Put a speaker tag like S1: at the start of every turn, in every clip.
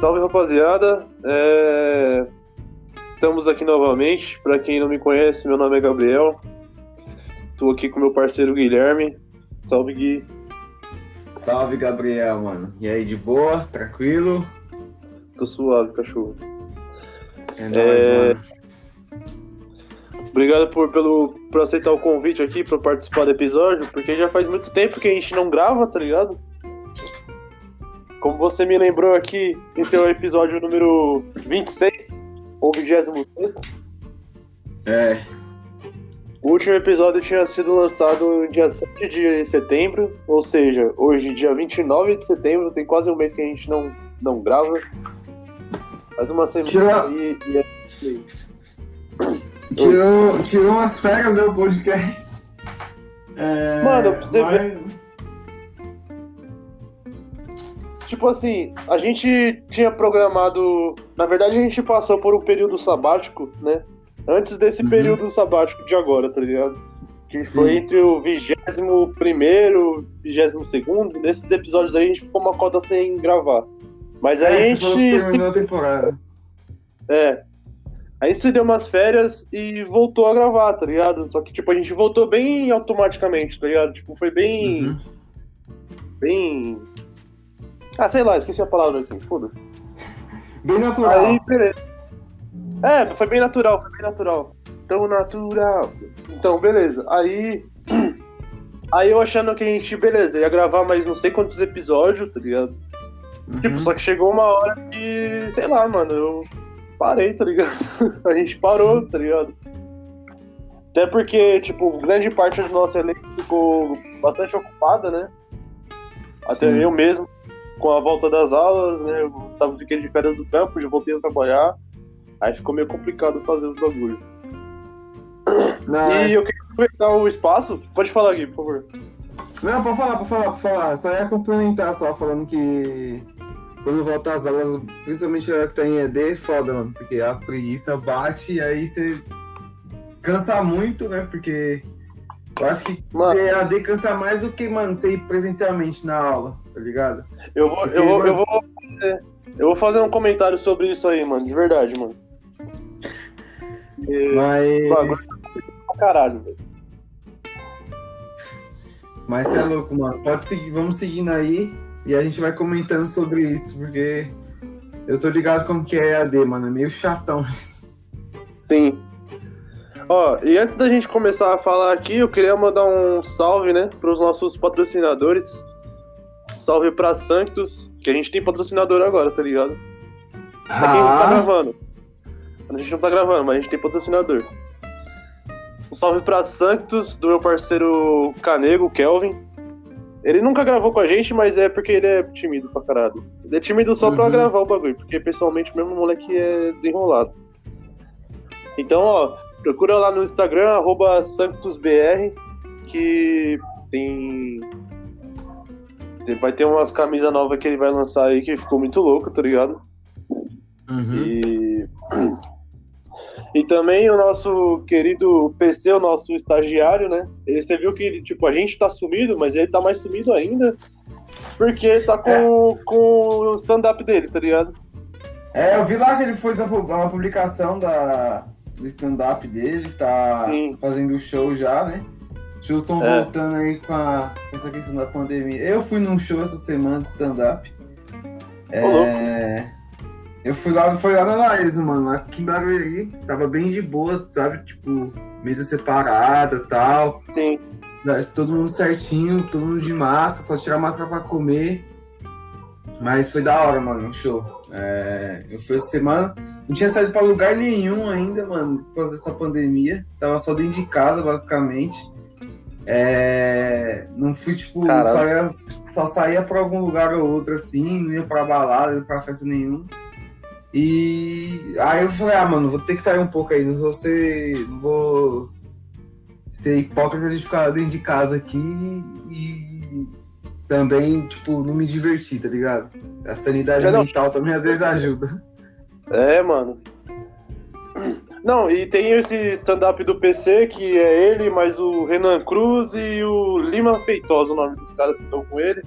S1: Salve rapaziada, é... estamos aqui novamente. Para quem não me conhece, meu nome é Gabriel. Tô aqui com meu parceiro Guilherme. Salve Gui.
S2: Salve Gabriel, mano. E aí, de boa? Tranquilo?
S1: Tô suave, cachorro.
S2: É nóis, é... mano.
S1: Obrigado por, pelo, por aceitar o convite aqui para participar do episódio, porque já faz muito tempo que a gente não grava, tá ligado? Como você me lembrou aqui, esse é o episódio número 26, ou 26.
S2: É.
S1: O último episódio tinha sido lançado no dia 7 de setembro, ou seja, hoje, dia 29 de setembro, tem quase um mês que a gente não, não grava. Faz uma semana
S2: Tira...
S1: e, e é
S2: Tirou, tirou umas férias do podcast. É,
S1: Mano, pra você mas... ver. Tipo assim, a gente tinha programado. Na verdade, a gente passou por um período sabático, né? Antes desse uhum. período sabático de agora, tá ligado? Que foi Sim. entre o 21 primeiro, 22 segundo. Nesses episódios aí a gente ficou uma cota sem gravar. Mas aí é, a gente.
S2: Se... a temporada.
S1: É. A gente se deu umas férias e voltou a gravar, tá ligado? Só que, tipo, a gente voltou bem automaticamente, tá ligado? Tipo, foi bem. Uhum. Bem ah, sei lá, esqueci a palavra aqui, foda-se.
S2: Bem natural.
S1: Aí, beleza. É, foi bem natural, foi bem natural. Tão natural. Então, beleza. Aí. Aí eu achando que a gente, beleza, ia gravar mais não sei quantos episódios, tá ligado? Uhum. Tipo, só que chegou uma hora que, sei lá, mano, eu parei, tá ligado? a gente parou, tá ligado? Até porque, tipo, grande parte do nosso elenco ficou bastante ocupada, né? Até Sim. eu mesmo com a volta das aulas, né? Eu tava ficando de férias do trampo, já voltei a trabalhar. Aí ficou meio complicado fazer os bagulhos. E é... eu queria aproveitar o espaço. Pode falar aqui, por favor.
S2: Não, pode falar, pode falar, pode falar. Só ia complementar só, falando que quando voltar as aulas, principalmente a que tá em ED, é foda, mano. Porque a preguiça bate e aí você cansa muito, né? Porque eu acho que mano, EAD cansa mais do que, mano, você ir presencialmente na aula, tá ligado?
S1: Eu vou, Porque, eu vou, mano... eu vou, eu vou fazer um comentário sobre isso aí, mano, de verdade, mano.
S2: Mas. Bagulho
S1: caralho, velho.
S2: Mas você é louco, mano. Pode seguir, vamos seguindo aí e a gente vai comentando sobre isso, porque eu tô ligado como que é EAD, mano. É meio chatão isso.
S1: Sim. Ó, e antes da gente começar a falar aqui, eu queria mandar um salve, né, para os nossos patrocinadores. Salve pra Sanctus, que a gente tem patrocinador agora, tá ligado? Ah. Pra quem não tá gravando. A gente não tá gravando, mas a gente tem patrocinador. Um salve pra Sanctus, do meu parceiro Canego, Kelvin. Ele nunca gravou com a gente, mas é porque ele é tímido pra caralho. Ele é tímido só uhum. pra gravar o bagulho, porque pessoalmente mesmo o moleque é desenrolado. Então, ó, Procura lá no Instagram, arroba SanctusBR, que tem. Vai ter umas camisas novas que ele vai lançar aí que ficou muito louco, tá ligado? Uhum. E. E também o nosso querido PC, o nosso estagiário, né? Ele, você viu que tipo, a gente tá sumido, mas ele tá mais sumido ainda. Porque tá com, é. com o stand-up dele, tá ligado?
S2: É, eu vi lá que ele fez uma publicação da, do stand-up dele, tá Sim. fazendo show já, né? Shows estão é. voltando aí com, a, essa questão da pandemia. Eu fui num show essa semana de stand-up. É, eu fui lá, foi lá na Laís, mano, aqui em Barueri. Tava bem de boa, sabe? Tipo, mesa separada e tal.
S1: Sim.
S2: Todo mundo certinho, todo mundo de máscara, só tirar máscara pra comer. Mas foi da hora, mano, show. É, eu fui essa semana, não tinha saído pra lugar nenhum ainda, mano, por causa dessa pandemia. Tava só dentro de casa, basicamente. É, não fui, tipo, só, ia, só, saía pra algum lugar ou outro, assim, não ia pra balada, não ia pra festa nenhuma. E aí eu falei, ah, mano, vou ter que sair um pouco aí, não vou ser. Não vou ser hipócrita de ficar dentro de casa aqui e também, tipo, não me divertir, tá ligado? A sanidade mental também às vezes ajuda.
S1: É, mano. Não, e tem esse stand-up do PC, que é ele, mais o Renan Cruz e o Lima Feitosa, o nome dos caras que estão com ele,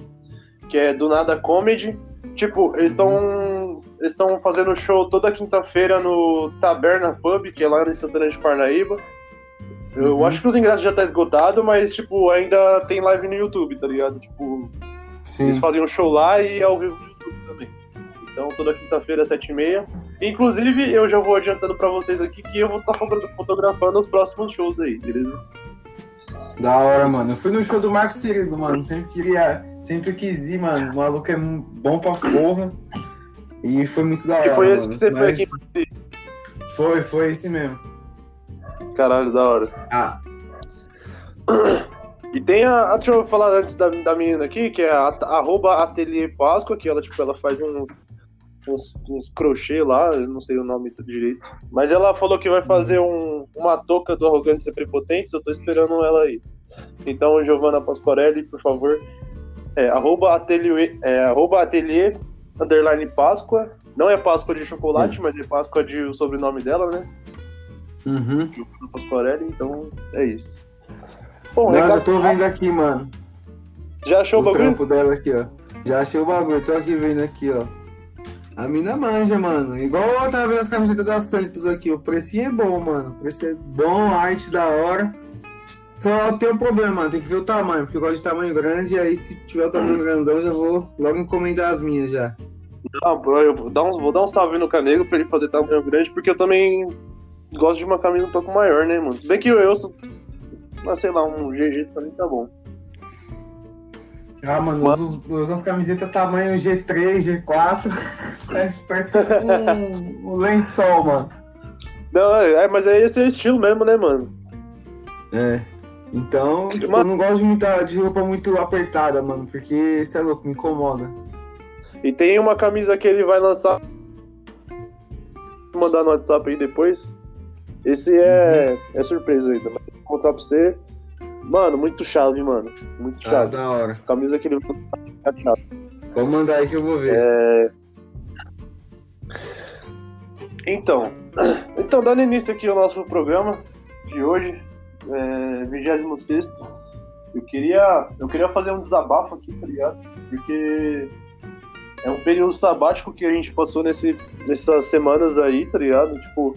S1: que é do Nada Comedy. Tipo, eles estão. estão fazendo show toda quinta-feira no Taberna Pub, que é lá em Santana de Parnaíba. Eu uhum. acho que os ingressos já tá esgotado, mas, tipo, ainda tem live no YouTube, tá ligado? Tipo, Sim. eles fazem um show lá e ao vivo no YouTube também. Então, toda quinta-feira, sete e meia. Inclusive, eu já vou adiantando pra vocês aqui que eu vou estar tá fotografando os próximos shows aí, beleza?
S2: Da hora, mano. Eu fui no show do Marcos Cirilo, mano. Sempre queria. Sempre quis ir, mano. O maluco é bom pra porra. E foi muito da hora.
S1: E foi esse mano. que você Mas... foi aqui
S2: Foi, foi esse mesmo.
S1: Caralho, da hora.
S2: Ah.
S1: E tem a, Deixa eu falar antes da, da menina aqui, que é a, arroba Ateliê Páscoa, que ela, tipo, ela faz um, uns, uns crochê lá, eu não sei o nome direito. Mas ela falou que vai fazer um, uma touca do Arrogante Ser Prepotente, eu tô esperando ela aí. Então, Giovanna Pasquarelli, por favor, é, arroba ateliê, é, arroba ateliê, underline Páscoa. Não é Páscoa de chocolate, mas é Páscoa de o sobrenome dela, né?
S2: Uhum.
S1: Pasquarelli, então é isso.
S2: Bom, Nossa, eu tô vendo aqui, mano.
S1: Já achou o,
S2: o bagulho? trampo dela aqui, ó. Já achei o bagulho, tô aqui vendo aqui, ó. A mina manja, mano. Igual eu tava vendo as camisetas da Santos aqui. O precinho é bom, mano. O preço é bom, arte da hora. Só tem um problema, mano. Tem que ver o tamanho, porque eu gosto de tamanho grande. E aí, se tiver o tamanho grandão, já vou logo encomendar as minhas já.
S1: Não, eu vou dar, um, vou dar um salve no Canego pra ele fazer tamanho grande, porque eu também gosto de uma camisa um pouco maior, né, mano? Se bem que eu, eu mas sei lá, um GG mim tá bom.
S2: Ah, mano, mas... uso, uso as camisetas tamanho G3, G4. É, parece um, um lençol, mano.
S1: Não, é, mas é esse é o estilo mesmo, né, mano?
S2: É. Então, tipo, eu não gosto de, muita, de roupa muito apertada, mano, porque isso é louco, me incomoda.
S1: E tem uma camisa que ele vai lançar. Vou mandar no WhatsApp aí depois. Esse é, uhum. é surpresa ainda, mas vou mostrar pra você. Mano, muito chave, mano. Muito ah, chave.
S2: Ah, da hora.
S1: Camisa que ele.
S2: Vou mandar aí que eu vou ver.
S1: É... Então, então, dando início aqui ao nosso programa de hoje, é, 26 eu queria, eu queria fazer um desabafo aqui, tá ligado? Porque é um período sabático que a gente passou nesse, nessas semanas aí, tá ligado? Tipo,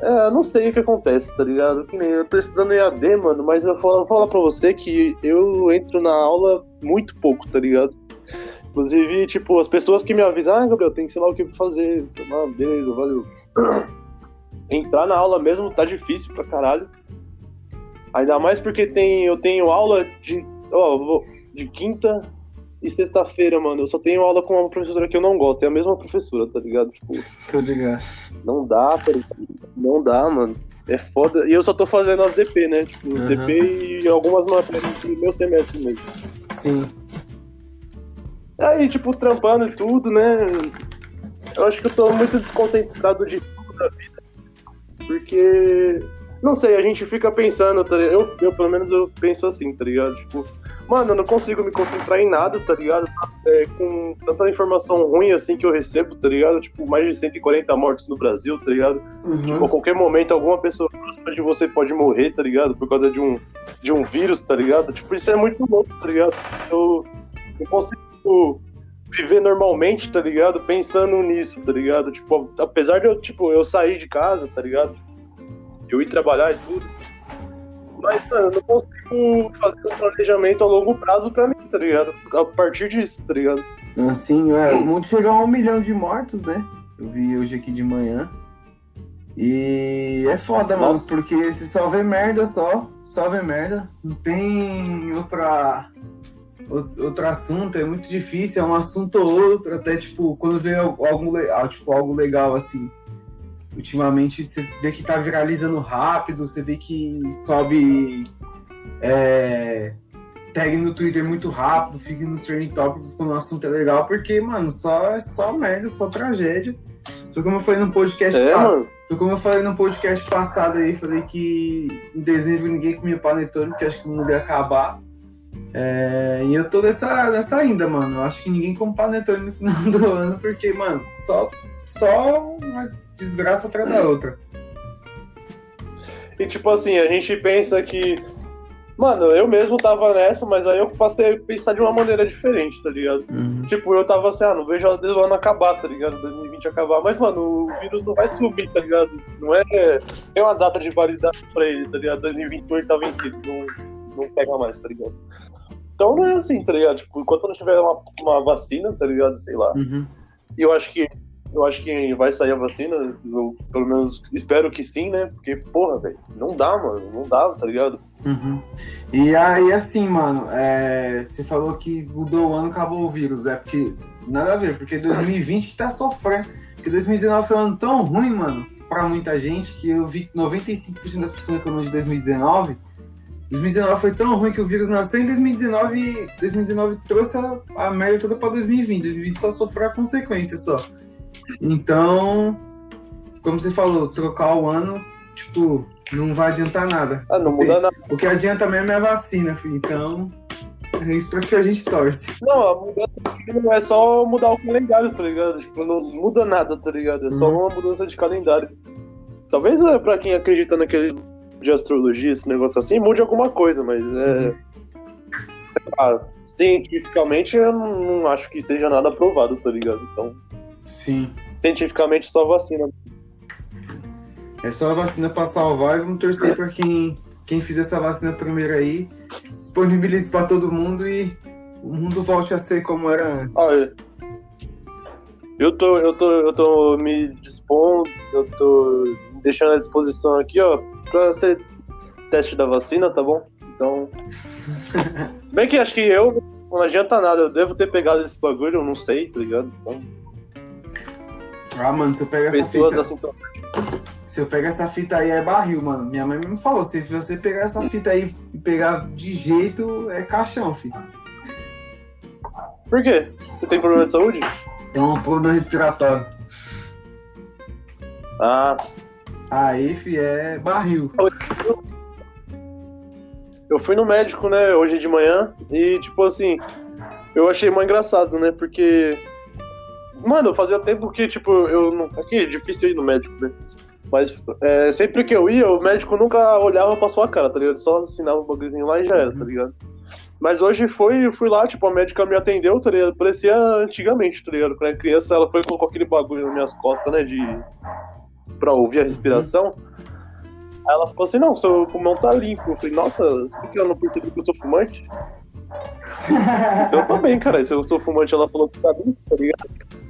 S1: é, não sei o que acontece, tá ligado? Eu tô estudando EAD, mano, mas eu vou falar pra você que eu entro na aula muito pouco, tá ligado? Inclusive, tipo, as pessoas que me avisam, ah, Gabriel, tem que sei lá o que fazer. Ah, beleza, valeu. Entrar na aula mesmo tá difícil pra caralho. Ainda mais porque tem, eu tenho aula de, de quinta e sexta-feira, mano, eu só tenho aula com uma professora que eu não gosto. É a mesma professora, tá ligado? Tipo,
S2: tô ligado.
S1: Não dá, tá Não dá, mano. É foda. E eu só tô fazendo as DP, né? Tipo, uhum. DP e algumas matérias do meu semestre mesmo.
S2: Sim.
S1: Aí, tipo, trampando e tudo, né? Eu acho que eu tô muito desconcentrado de tudo da vida. Porque. Não sei, a gente fica pensando, tá ligado? Eu, eu, pelo menos, eu penso assim, tá ligado? Tipo, Mano, eu não consigo me concentrar em nada, tá ligado? É, com tanta informação ruim assim que eu recebo, tá ligado? Tipo, mais de 140 mortes no Brasil, tá ligado? Uhum. Tipo, a qualquer momento alguma pessoa de você pode morrer, tá ligado? Por causa de um, de um vírus, tá ligado? Tipo, isso é muito louco, tá ligado? Eu não consigo viver normalmente, tá ligado? Pensando nisso, tá ligado? Tipo, apesar de eu, tipo, eu sair de casa, tá ligado? Eu ir trabalhar e tudo mas, mano, eu não consigo fazer um planejamento a longo prazo pra mim, tá ligado? A partir disso, tá ligado?
S2: Assim, é, o mundo chegou a um milhão de mortos, né? Eu vi hoje aqui de manhã. E é foda, Nossa. mano, porque se só vê merda só, só vê merda. Não tem outra outro assunto, é muito difícil, é um assunto ou outro, até tipo, quando vê algo, tipo, algo legal assim, ultimamente você vê que tá viralizando rápido, você vê que sobe é, tag no Twitter muito rápido, fica nos trending topics quando o assunto é legal, porque, mano, só é só merda, só tragédia. Foi como eu falei no podcast
S1: é, passado.
S2: Foi como eu falei no podcast passado aí, falei que em dezembro ninguém comia panetone, porque acho que o mundo ia acabar. É, e eu tô nessa, nessa ainda, mano. Eu acho que ninguém come panetone no final do ano, porque, mano, só, só uma desgraça atrás da outra.
S1: E tipo assim, a gente pensa que Mano, eu mesmo tava nessa, mas aí eu passei a pensar de uma maneira diferente, tá ligado? Uhum. Tipo, eu tava assim, ah, não vejo o ano acabar, tá ligado? 2020 acabar. Mas, mano, o vírus não vai sumir, tá ligado? Não é. Tem uma data de validade pra ele, tá ligado? 2021 tá vencido. Não, não pega mais, tá ligado? Então não é assim, tá ligado? Tipo, enquanto não tiver uma, uma vacina, tá ligado? Sei lá.
S2: Uhum.
S1: E eu acho que eu acho que vai sair a vacina, eu, pelo menos espero que sim, né? Porque, porra, velho, não dá, mano, não dá, tá ligado?
S2: Uhum. E aí, assim, mano, é, você falou que mudou o ano, acabou o vírus, é porque nada a ver, porque 2020 que tá sofrendo, porque 2019 foi um ano tão ruim, mano, pra muita gente, que eu vi 95% das pessoas eu de 2019 2019 foi tão ruim que o vírus nasceu em 2019 e 2019 trouxe a, a merda toda pra 2020. 2020 só sofreu a consequência só. Então, como você falou, trocar o ano, tipo, não vai adiantar nada.
S1: Ah, não muda nada.
S2: O que adianta mesmo é a vacina, filho. Então, é isso pra que a gente torce.
S1: Não, a mudança não é só mudar o calendário, tá ligado? Tipo, não muda nada, tá ligado? É só uhum. uma mudança de calendário. Talvez é, pra quem acredita naquele de astrologia, esse negócio assim, mude alguma coisa, mas é. Claro, cientificamente eu não acho que seja nada aprovado, tá ligado? Então.
S2: Sim.
S1: Cientificamente só vacina.
S2: É só a vacina pra salvar e vamos torcer pra quem, quem fizer essa vacina primeiro aí, disponibilize pra todo mundo e o mundo volte a ser como era antes.
S1: Olha, eu tô, eu tô, eu tô me dispondo, eu tô me deixando à disposição aqui, ó, pra ser teste da vacina, tá bom? Então. Se bem que acho que eu não adianta nada, eu devo ter pegado esse bagulho, eu não sei, tá ligado? Então.
S2: Ah, mano, se eu pegar essa fita. Assim, se eu pegar essa fita aí é barril, mano. Minha mãe me falou, se você pegar essa fita aí e pegar de jeito, é caixão, filho.
S1: Por quê? Você tem problema de saúde?
S2: Tem um problema respiratório.
S1: Ah,
S2: Aí, fi, é barril.
S1: Eu fui no médico, né, hoje de manhã, e, tipo assim, eu achei mais engraçado, né, porque. Mano, fazia tempo que, tipo, eu não. Aqui é difícil ir no médico, né? Mas é, sempre que eu ia, o médico nunca olhava pra sua cara, tá ligado? Só assinava um bagulhozinho lá e já era, tá ligado? Mas hoje foi, fui lá, tipo, a médica me atendeu, tá ligado? Parecia antigamente, tá ligado? Quando era criança, ela foi e colocou aquele bagulho nas minhas costas, né? De pra ouvir a respiração. Aí ela ficou assim, não, seu pulmão tá limpo. Eu falei, nossa, por que eu não percebi que eu sou fumante? então eu tô bem, cara. Se eu sou fumante, ela falou que tá limpo, tá ligado?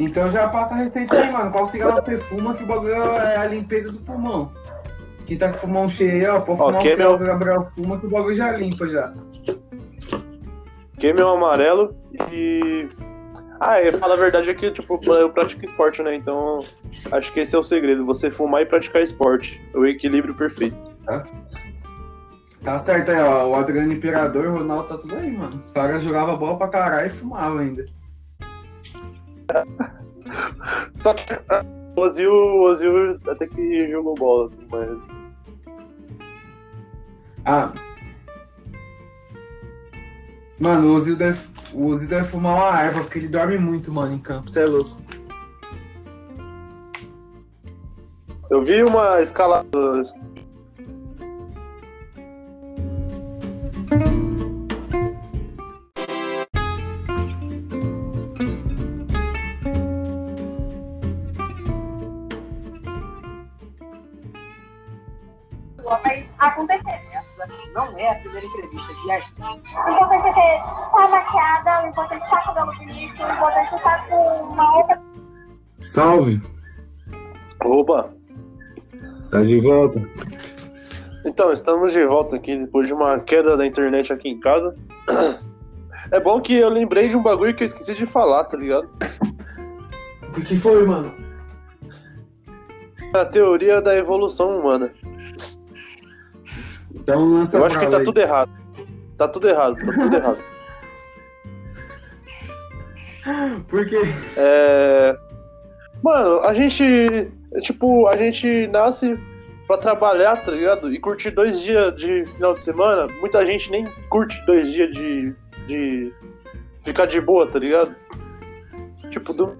S2: Então já passa a receita aí, mano. Qual cigarro você fuma que o bagulho é a limpeza do pulmão. Quem tá com o pulmão cheio, ó, pode fumar um cigarro que o Gabriel fuma que o bagulho já limpa já.
S1: Queime o amarelo e ah, eu falo a verdade é que, tipo, eu pratico esporte, né? Então, acho que esse é o segredo. Você fumar e praticar esporte. É o equilíbrio perfeito.
S2: Tá, tá certo aí, ó. O Adriano Imperador, o Ronaldo tá tudo aí, mano. Os caras jogavam bola pra caralho e fumavam ainda.
S1: Só que o Ozil, o Ozil até que jogou bola, assim, mas...
S2: Ah... Mano, o Ozil deve o Uzi deve fumar uma erva, porque ele dorme muito, mano, em campo. Você é louco.
S1: Eu vi uma escala
S3: é a primeira entrevista de aí. O importante é ter tá maquiada, o importante é estar com o cabelo bonito, o importante é estar com uma outra.
S2: Salve!
S1: Opa!
S2: Tá de volta.
S1: Então, estamos de volta aqui depois de uma queda da internet aqui em casa. É bom que eu lembrei de um bagulho que eu esqueci de falar, tá ligado?
S2: O que foi, mano?
S1: A teoria da evolução humana.
S2: Então lança
S1: Eu acho que tá aí. tudo errado. Tá tudo errado, tá tudo errado.
S2: Por quê?
S1: É... Mano, a gente. Tipo, a gente nasce pra trabalhar, tá ligado? E curtir dois dias de final de semana. Muita gente nem curte dois dias de. de ficar de boa, tá ligado? Tipo, do.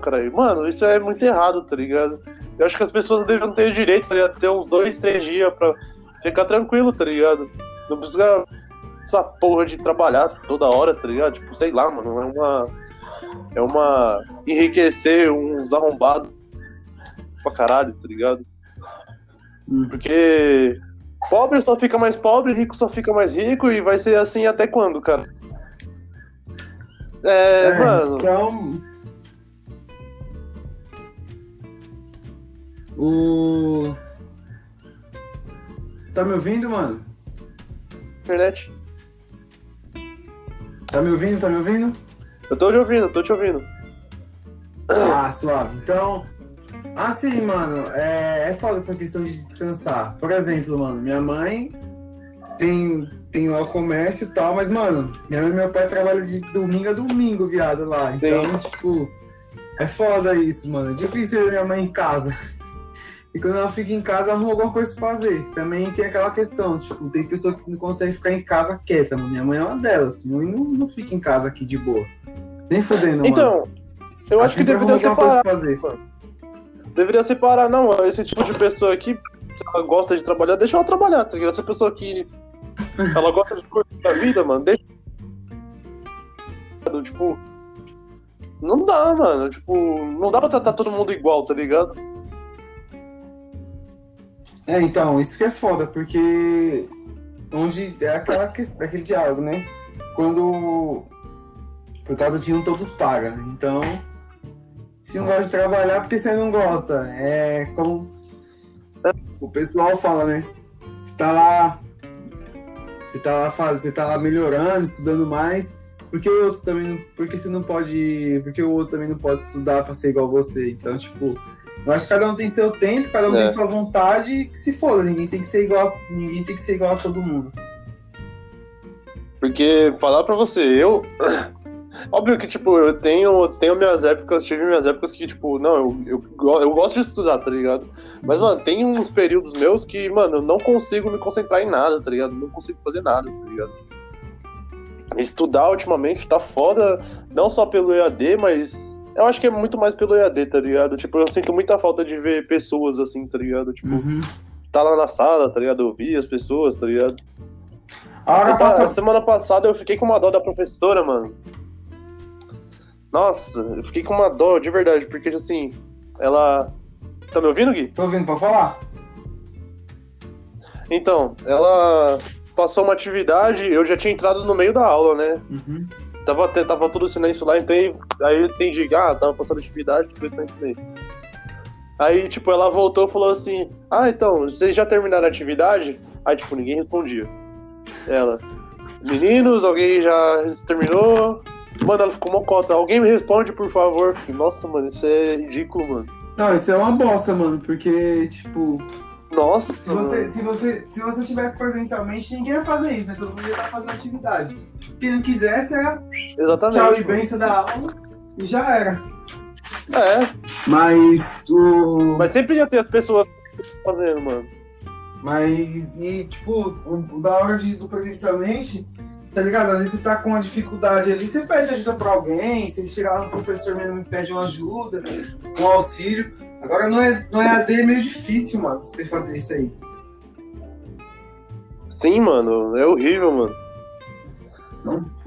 S1: Caralho. Mano, isso é muito errado, tá ligado? Eu acho que as pessoas devem ter o direito, tá ligado? Ter uns dois, três dias pra ficar tranquilo, tá ligado? Não precisa essa porra de trabalhar toda hora, tá ligado? Tipo, sei lá, mano, é uma. É uma. enriquecer uns arrombados pra caralho, tá ligado? Hum. Porque pobre só fica mais pobre, rico só fica mais rico e vai ser assim até quando, cara? É, é mano. Então.
S2: O. Tá me ouvindo, mano?
S1: Internet.
S2: Tá me ouvindo? Tá me ouvindo?
S1: Eu tô te ouvindo, tô te ouvindo.
S2: Ah, suave. Então. Assim, mano, é, é foda essa questão de descansar. Por exemplo, mano, minha mãe tem, tem lá o comércio e tal, mas, mano, minha mãe e meu pai trabalham de domingo a domingo, viado, lá. Então, Sim. tipo, é foda isso, mano. É difícil ver minha mãe em casa. E quando ela fica em casa, arruma alguma coisa pra fazer. Também tem aquela questão, tipo, tem pessoa que não consegue ficar em casa quieta, mano. Minha mãe é uma delas. Minha mãe não, não fica em casa aqui de boa. Nem fudendo,
S1: então, mano. eu acho que deveria separar. Fazer. Deveria separar, não, esse tipo de pessoa aqui, se ela gosta de trabalhar, deixa ela trabalhar, tá Essa pessoa aqui, ela gosta de curtir a vida, mano, deixa. Tipo, não dá, mano. Tipo, não dá pra tratar todo mundo igual, tá ligado?
S2: É, então, isso que é foda, porque onde é aquela questão, aquele diálogo, né? Quando por causa de um todos pagam. Então, se um gosta de trabalhar, porque você não gosta. É como o pessoal fala, né? Você tá lá, você tá lá faz, você tá lá melhorando, estudando mais, porque o outro também porque você não pode, porque o outro também não pode estudar para ser igual você. Então, tipo, eu acho que cada um tem seu tempo, cada um é. tem sua vontade, que se foda, ninguém tem que ser igual, ninguém tem que ser igual a todo mundo.
S1: Porque falar pra você, eu. Óbvio que, tipo, eu tenho, tenho minhas épocas, tive minhas épocas que, tipo, não, eu, eu, eu gosto de estudar, tá ligado? Mas, mano, tem uns períodos meus que, mano, eu não consigo me concentrar em nada, tá ligado? Não consigo fazer nada, tá ligado? Estudar ultimamente tá foda, não só pelo EAD, mas eu acho que é muito mais pelo EAD, tá ligado? Tipo, eu sinto muita falta de ver pessoas assim, tá ligado? Tipo, uhum. tá lá na sala, tá ligado? Ouvir as pessoas, tá ligado? Ah, Essa, passa... semana passada eu fiquei com uma dó da professora, mano. Nossa, eu fiquei com uma dó, de verdade, porque assim, ela. Tá me ouvindo, Gui?
S2: Tô ouvindo, pode falar.
S1: Então, ela passou uma atividade, eu já tinha entrado no meio da aula, né? Uhum. Tava, tava todo o silêncio lá, entrei, aí eu entendi, ah, tava passando atividade, depois eu ensinei. Aí, tipo, ela voltou e falou assim, ah, então, vocês já terminaram a atividade? Aí, tipo, ninguém respondia. Ela, meninos, alguém já terminou? Mano, ela ficou mocota. Alguém me responde, por favor. Nossa, mano, isso é ridículo, mano.
S2: Não, isso é uma bosta, mano, porque, tipo,
S1: nossa!
S2: Se você, se, você, se você tivesse presencialmente, ninguém ia fazer isso, né? Todo mundo ia estar fazendo atividade. Quem não quisesse era
S1: Exatamente,
S2: tchau e benção da aula e já era.
S1: É.
S2: Mas o.
S1: Mas sempre ia ter as pessoas fazendo, mano.
S2: Mas, e tipo, o, da hora de, do presencialmente, tá ligado? Às vezes você tá com uma dificuldade ali, você pede ajuda pra alguém, você chegar no professor mesmo e pede uma ajuda, um auxílio. Agora não é, não é AD, é meio difícil, mano, você fazer isso aí.
S1: Sim, mano, é horrível, mano.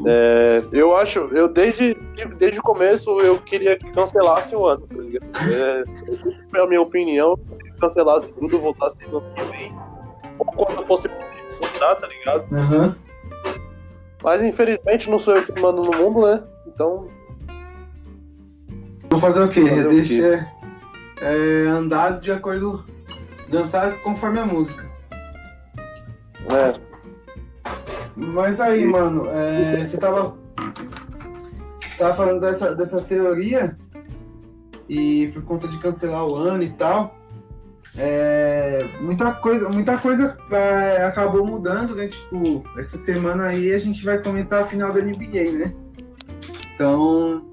S1: É, eu acho, eu desde, desde o começo eu queria que cancelasse o ano, tá ligado? É, a minha opinião, cancelasse tudo, voltasse no ano que vem. Ou quando fosse voltar, tá ligado? Uhum. Mas infelizmente não sou eu que mando no mundo, né? Então.
S2: Vou fazer o quê? Fazer Deixa. O quê? É, andar de acordo. dançar conforme a música.
S1: É.
S2: Mas aí, mano, é, você tava. Tava falando dessa, dessa teoria e por conta de cancelar o ano e tal. É, muita coisa, muita coisa é, acabou mudando, né? Tipo, essa semana aí a gente vai começar a final da NBA, né? Então,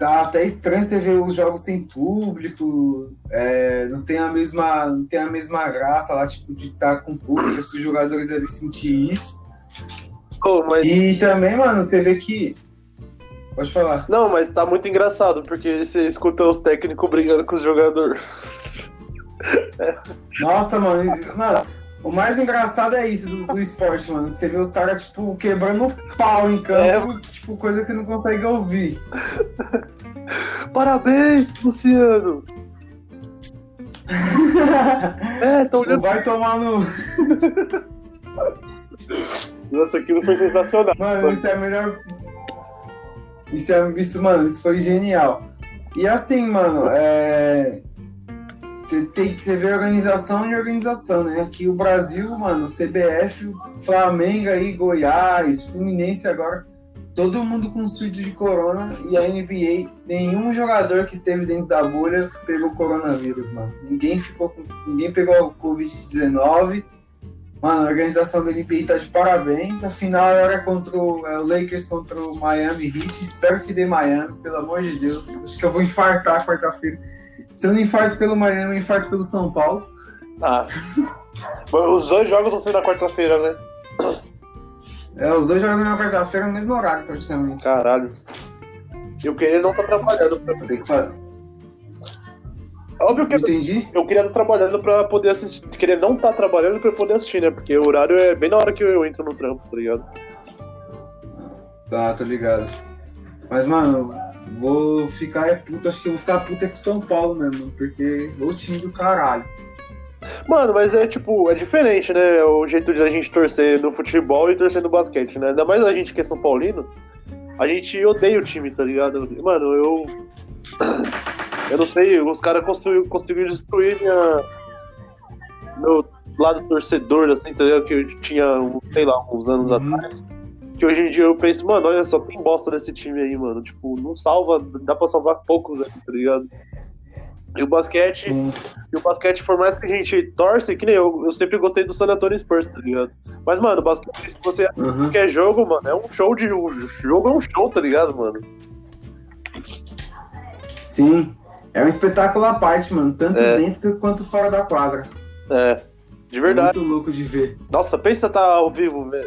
S2: tá até estranho você ver os jogos sem público, é, não tem a mesma não tem a mesma graça lá tipo de estar tá com público, os jogadores devem sentir isso.
S1: Oh, mas...
S2: E também, mano, você vê que Pode falar.
S1: Não, mas tá muito engraçado, porque você escuta os técnicos brigando com os jogadores.
S2: Nossa, mano, mano, o mais engraçado é isso do, do esporte, mano. Você vê os caras, tipo, quebrando pau em campo, é. tipo, coisa que você não consegue ouvir.
S1: Parabéns, Luciano!
S2: é, tô olhando. Vai tomar no.
S1: Nossa, aquilo foi sensacional.
S2: Mano, isso é melhor. Isso, é, isso, mano, isso foi genial. E assim, mano, é. Tem que ver organização e organização, né? Aqui o Brasil, mano, CBF, Flamengo aí, Goiás, Fluminense agora, todo mundo com surto de corona e a NBA, nenhum jogador que esteve dentro da bolha pegou coronavírus, mano. Ninguém ficou com, ninguém pegou o Covid-19 Mano, a organização da NBA tá de parabéns. A final era contra o, é, o Lakers contra o Miami Heat. Espero que dê Miami, pelo amor de Deus. Acho que eu vou infartar quarta-feira. Se eu não infarto pelo Miami, eu infarto pelo São Paulo.
S1: Ah. os dois jogos vão ser na quarta-feira, né?
S2: É, os dois jogos na quarta-feira no mesmo horário, praticamente.
S1: Caralho. Eu queria não estar tá trabalhando pra frente. Óbvio que
S2: Entendi.
S1: Eu, queria estar trabalhando pra poder assistir. Queria não estar trabalhando pra poder assistir, né? Porque o horário é bem na hora que eu entro no trampo, tá ligado?
S2: Tá, tô ligado. Mas, mano, vou ficar é puto, acho que eu vou ficar puto é com São Paulo mesmo, porque o time do caralho.
S1: Mano, mas é tipo, é diferente, né? O jeito de a gente torcer no futebol e torcer no basquete, né? Ainda mais a gente que é São Paulino, a gente odeia o time, tá ligado? Mano, eu. Eu não sei, os caras conseguiram destruir minha. Meu lado torcedor, assim, entendeu? Que eu tinha, sei lá, uns anos uhum. atrás. Que hoje em dia eu penso, mano, olha só, tem bosta nesse time aí, mano. Tipo, não salva, dá pra salvar poucos aí, tá ligado? E o basquete, Sim. e o basquete, por mais que a gente torce, que nem eu, eu sempre gostei do San Antonio Spurs, tá ligado? Mas, mano, o basquete, se você uhum. quer jogo, mano, é um show de. O jogo é um show, tá ligado, mano?
S2: Sim. É um espetáculo à parte, mano. Tanto é. dentro quanto fora da quadra.
S1: É. De verdade.
S2: Muito louco de ver.
S1: Nossa, pensa estar tá ao vivo, né,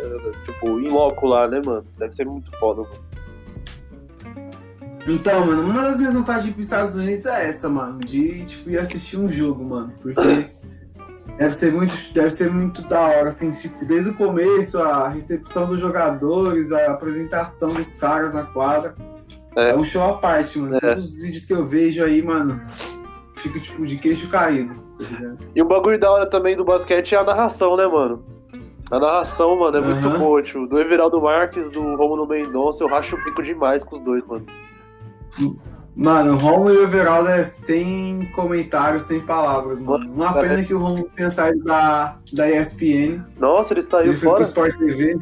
S1: tipo, em loco lá, né, mano? Deve ser muito foda, mano.
S2: Então, mano, uma das minhas vontades de ir pros Estados Unidos é essa, mano. De, tipo, ir assistir um jogo, mano. Porque deve ser muito, deve ser muito da hora, assim, tipo, desde o começo, a recepção dos jogadores, a apresentação dos caras na quadra. É. é um show à parte, mano. É. Todos os vídeos que eu vejo aí, mano, fico tipo de queixo caído.
S1: E o bagulho da hora também do basquete é a narração, né, mano? A narração, mano, é uhum. muito boa, tipo, do Everaldo Marques, do Romulo Mendonça, eu racho o pico demais com os dois, mano.
S2: Mano, o Romulo e o Everaldo é sem comentários, sem palavras, mano. Uma pena que o Romulo tenha saído da, da ESPN.
S1: Nossa, ele saiu
S2: ele
S1: fora?
S2: Foi pro Sport TV.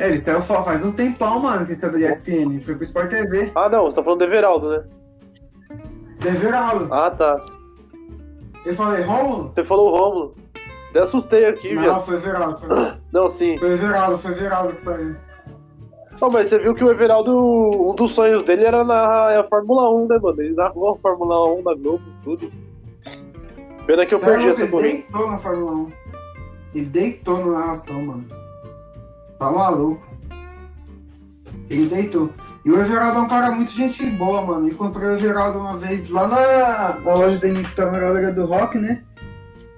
S2: É, ele saiu faz um tempão, mano, que saiu da ESPN. Ele foi pro Sport TV.
S1: Ah, não, você tá falando do Everaldo, né?
S2: Do Everaldo.
S1: Ah, tá.
S2: Eu falei, Rômulo?
S1: Você falou Rômulo. Até assustei aqui,
S2: Não,
S1: viado.
S2: foi Everaldo. Foi...
S1: Não, sim.
S2: Foi Everaldo, foi Everaldo que saiu.
S1: Não, mas você viu que o Everaldo, um dos sonhos dele era na a Fórmula 1, né, mano? Ele narrou a Fórmula 1 na Globo, tudo. Pena que eu perdi essa corrida.
S2: Ele deitou na Fórmula 1. Ele deitou na narração, mano. Tá maluco. Ele deitou. E o Everaldo é um cara muito gente boa, mano. Encontrei o Everaldo uma vez lá na, na loja da NBA do Rock, né?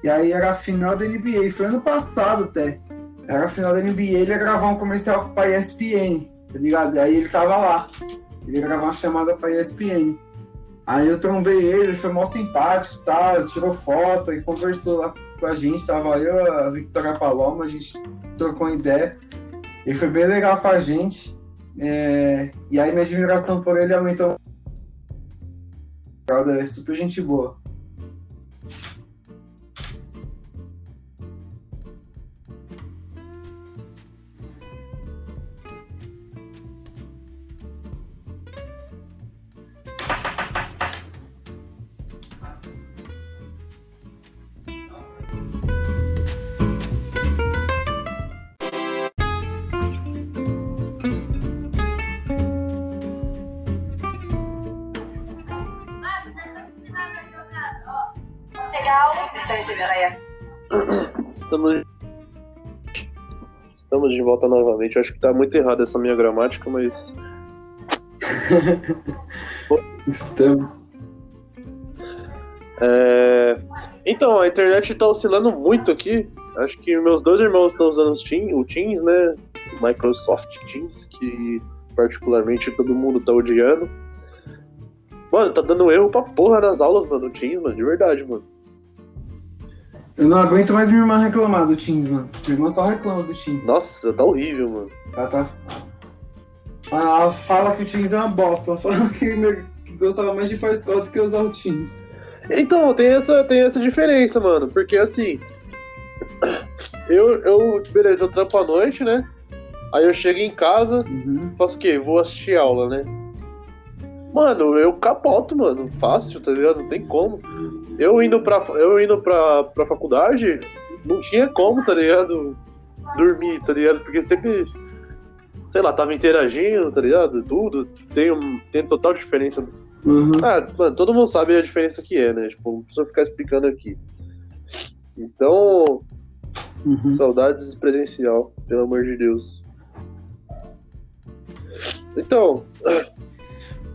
S2: E aí era a final da NBA. Foi ano passado até. Era a final da NBA, ele ia gravar um comercial pra ESPN, tá ligado? E aí ele tava lá. Ele ia gravar uma chamada pra ESPN. Aí eu trombei ele, ele foi mó simpático, tá? Tirou foto e conversou lá com a gente. Tava eu, a Victoria Paloma, a gente trocou ideia. Ele foi bem legal com a gente. É, e aí minha admiração por ele aumentou. É super gente boa.
S1: De volta novamente. Eu acho que tá muito errada essa minha gramática, mas.
S2: Estamos.
S1: É... Então, a internet tá oscilando muito aqui. Acho que meus dois irmãos estão usando o Teams, né? O Microsoft Teams, que particularmente todo mundo tá odiando. Mano, tá dando erro pra porra nas aulas, mano, o Teams, mano, de verdade, mano.
S2: Eu não aguento mais minha irmã reclamar do Teams, mano. Minha irmã só reclama do Teams.
S1: Nossa, tá horrível, mano.
S2: Ela tá. Ela fala que o Teams é uma bosta. Ela fala que gostava mais de escola do que usar o Teams.
S1: Então, tem essa, tem essa diferença, mano. Porque assim. Eu, eu. Beleza, eu trampo à noite, né? Aí eu chego em casa, uhum. faço o quê? Vou assistir aula, né? Mano, eu capoto, mano. Fácil, tá ligado? Não tem como. Eu indo pra, eu indo pra, pra faculdade, não tinha como, tá ligado? Dormir, tá ligado? Porque sempre, sei lá, tava interagindo, tá ligado? Tudo. Tem, tem total diferença. Uhum. Ah, mano, todo mundo sabe a diferença que é, né? Tipo, não precisa ficar explicando aqui. Então, uhum. saudades presencial, pelo amor de Deus. Então,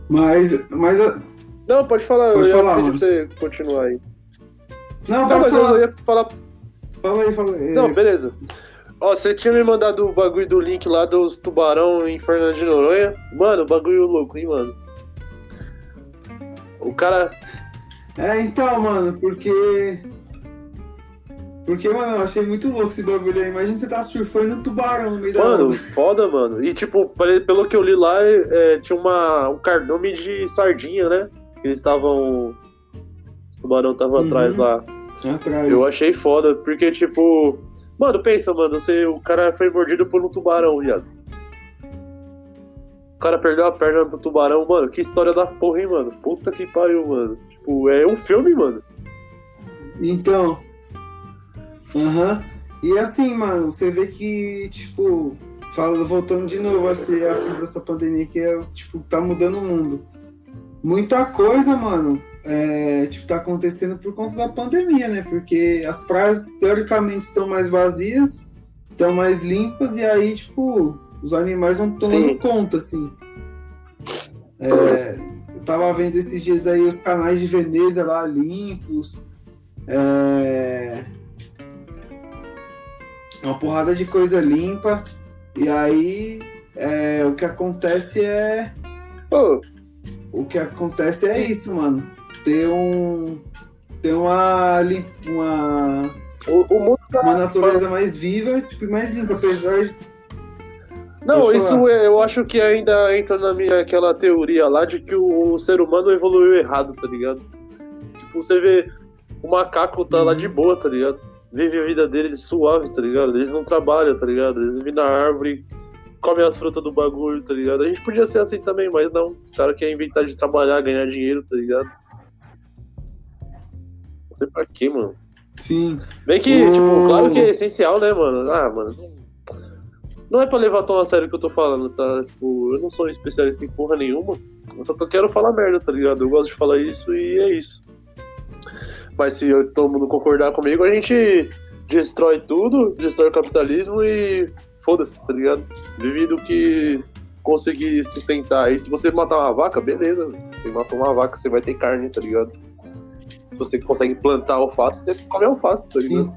S2: mas. mas
S1: Não, pode falar, pode eu falar, ia pedir pra você continuar aí.
S2: Não, não mas falar.
S1: eu ia falar.
S2: Fala aí, fala aí.
S1: Não, beleza. Ó, você tinha me mandado o bagulho do link lá dos tubarão em Fernando de Noronha. Mano, bagulho louco, hein, mano. O cara.
S2: É, então, mano, porque porque, mano, eu achei muito louco esse bagulho aí. Imagina você tá surfando no tubarão no meio
S1: mano, da Mano, foda, mano. E, tipo, pelo que eu li lá, é, tinha uma, um cardume de sardinha, né? Eles estavam. O tubarão tava uhum. atrás lá.
S2: Atrás.
S1: Eu achei foda, porque, tipo. Mano, pensa, mano, você, o cara foi mordido por um tubarão, viado. O cara perdeu a perna pro tubarão, mano. Que história da porra, hein, mano? Puta que pariu, mano. Tipo, é um filme, mano.
S2: Então, Aham. Uhum. E assim, mano, você vê que, tipo, falando, voltando de novo assim, assim dessa pandemia que é, tipo, tá mudando o mundo. Muita coisa, mano, é, tipo, tá acontecendo por conta da pandemia, né? Porque as praias, teoricamente, estão mais vazias, estão mais limpas, e aí, tipo, os animais vão tomando Sim. conta, assim. É, eu tava vendo esses dias aí os canais de Veneza lá limpos. É, uma porrada de coisa limpa. E aí é, o que acontece é. Oh. O que acontece é isso, mano. Ter um. Ter uma. Uma.
S1: O, o mundo
S2: tá... Uma natureza mais viva, tipo, mais limpa, apesar de.
S1: Não, isso é, eu acho que ainda entra na minha aquela teoria lá de que o, o ser humano evoluiu errado, tá ligado? Tipo, você vê o macaco tá uhum. lá de boa, tá ligado? vive a vida deles suave, tá ligado? Eles não trabalham, tá ligado? Eles vivem na árvore, comem as frutas do bagulho, tá ligado? A gente podia ser assim também, mas não. O cara quer inventar de trabalhar, ganhar dinheiro, tá ligado? Não sei pra quê, mano.
S2: Sim.
S1: Bem que, uh... tipo, claro que é essencial, né, mano? Ah, mano. Não é pra levar tão a sério o que eu tô falando, tá? Tipo, eu não sou especialista em porra nenhuma. Eu só quero falar merda, tá ligado? Eu gosto de falar isso e é isso. Mas se todo mundo concordar comigo, a gente destrói tudo, destrói o capitalismo e foda-se, tá ligado? Vive do que conseguir sustentar. E se você matar uma vaca, beleza. Você matou uma vaca, você vai ter carne, tá ligado? Se você consegue plantar alface, você come alface, tá ligado?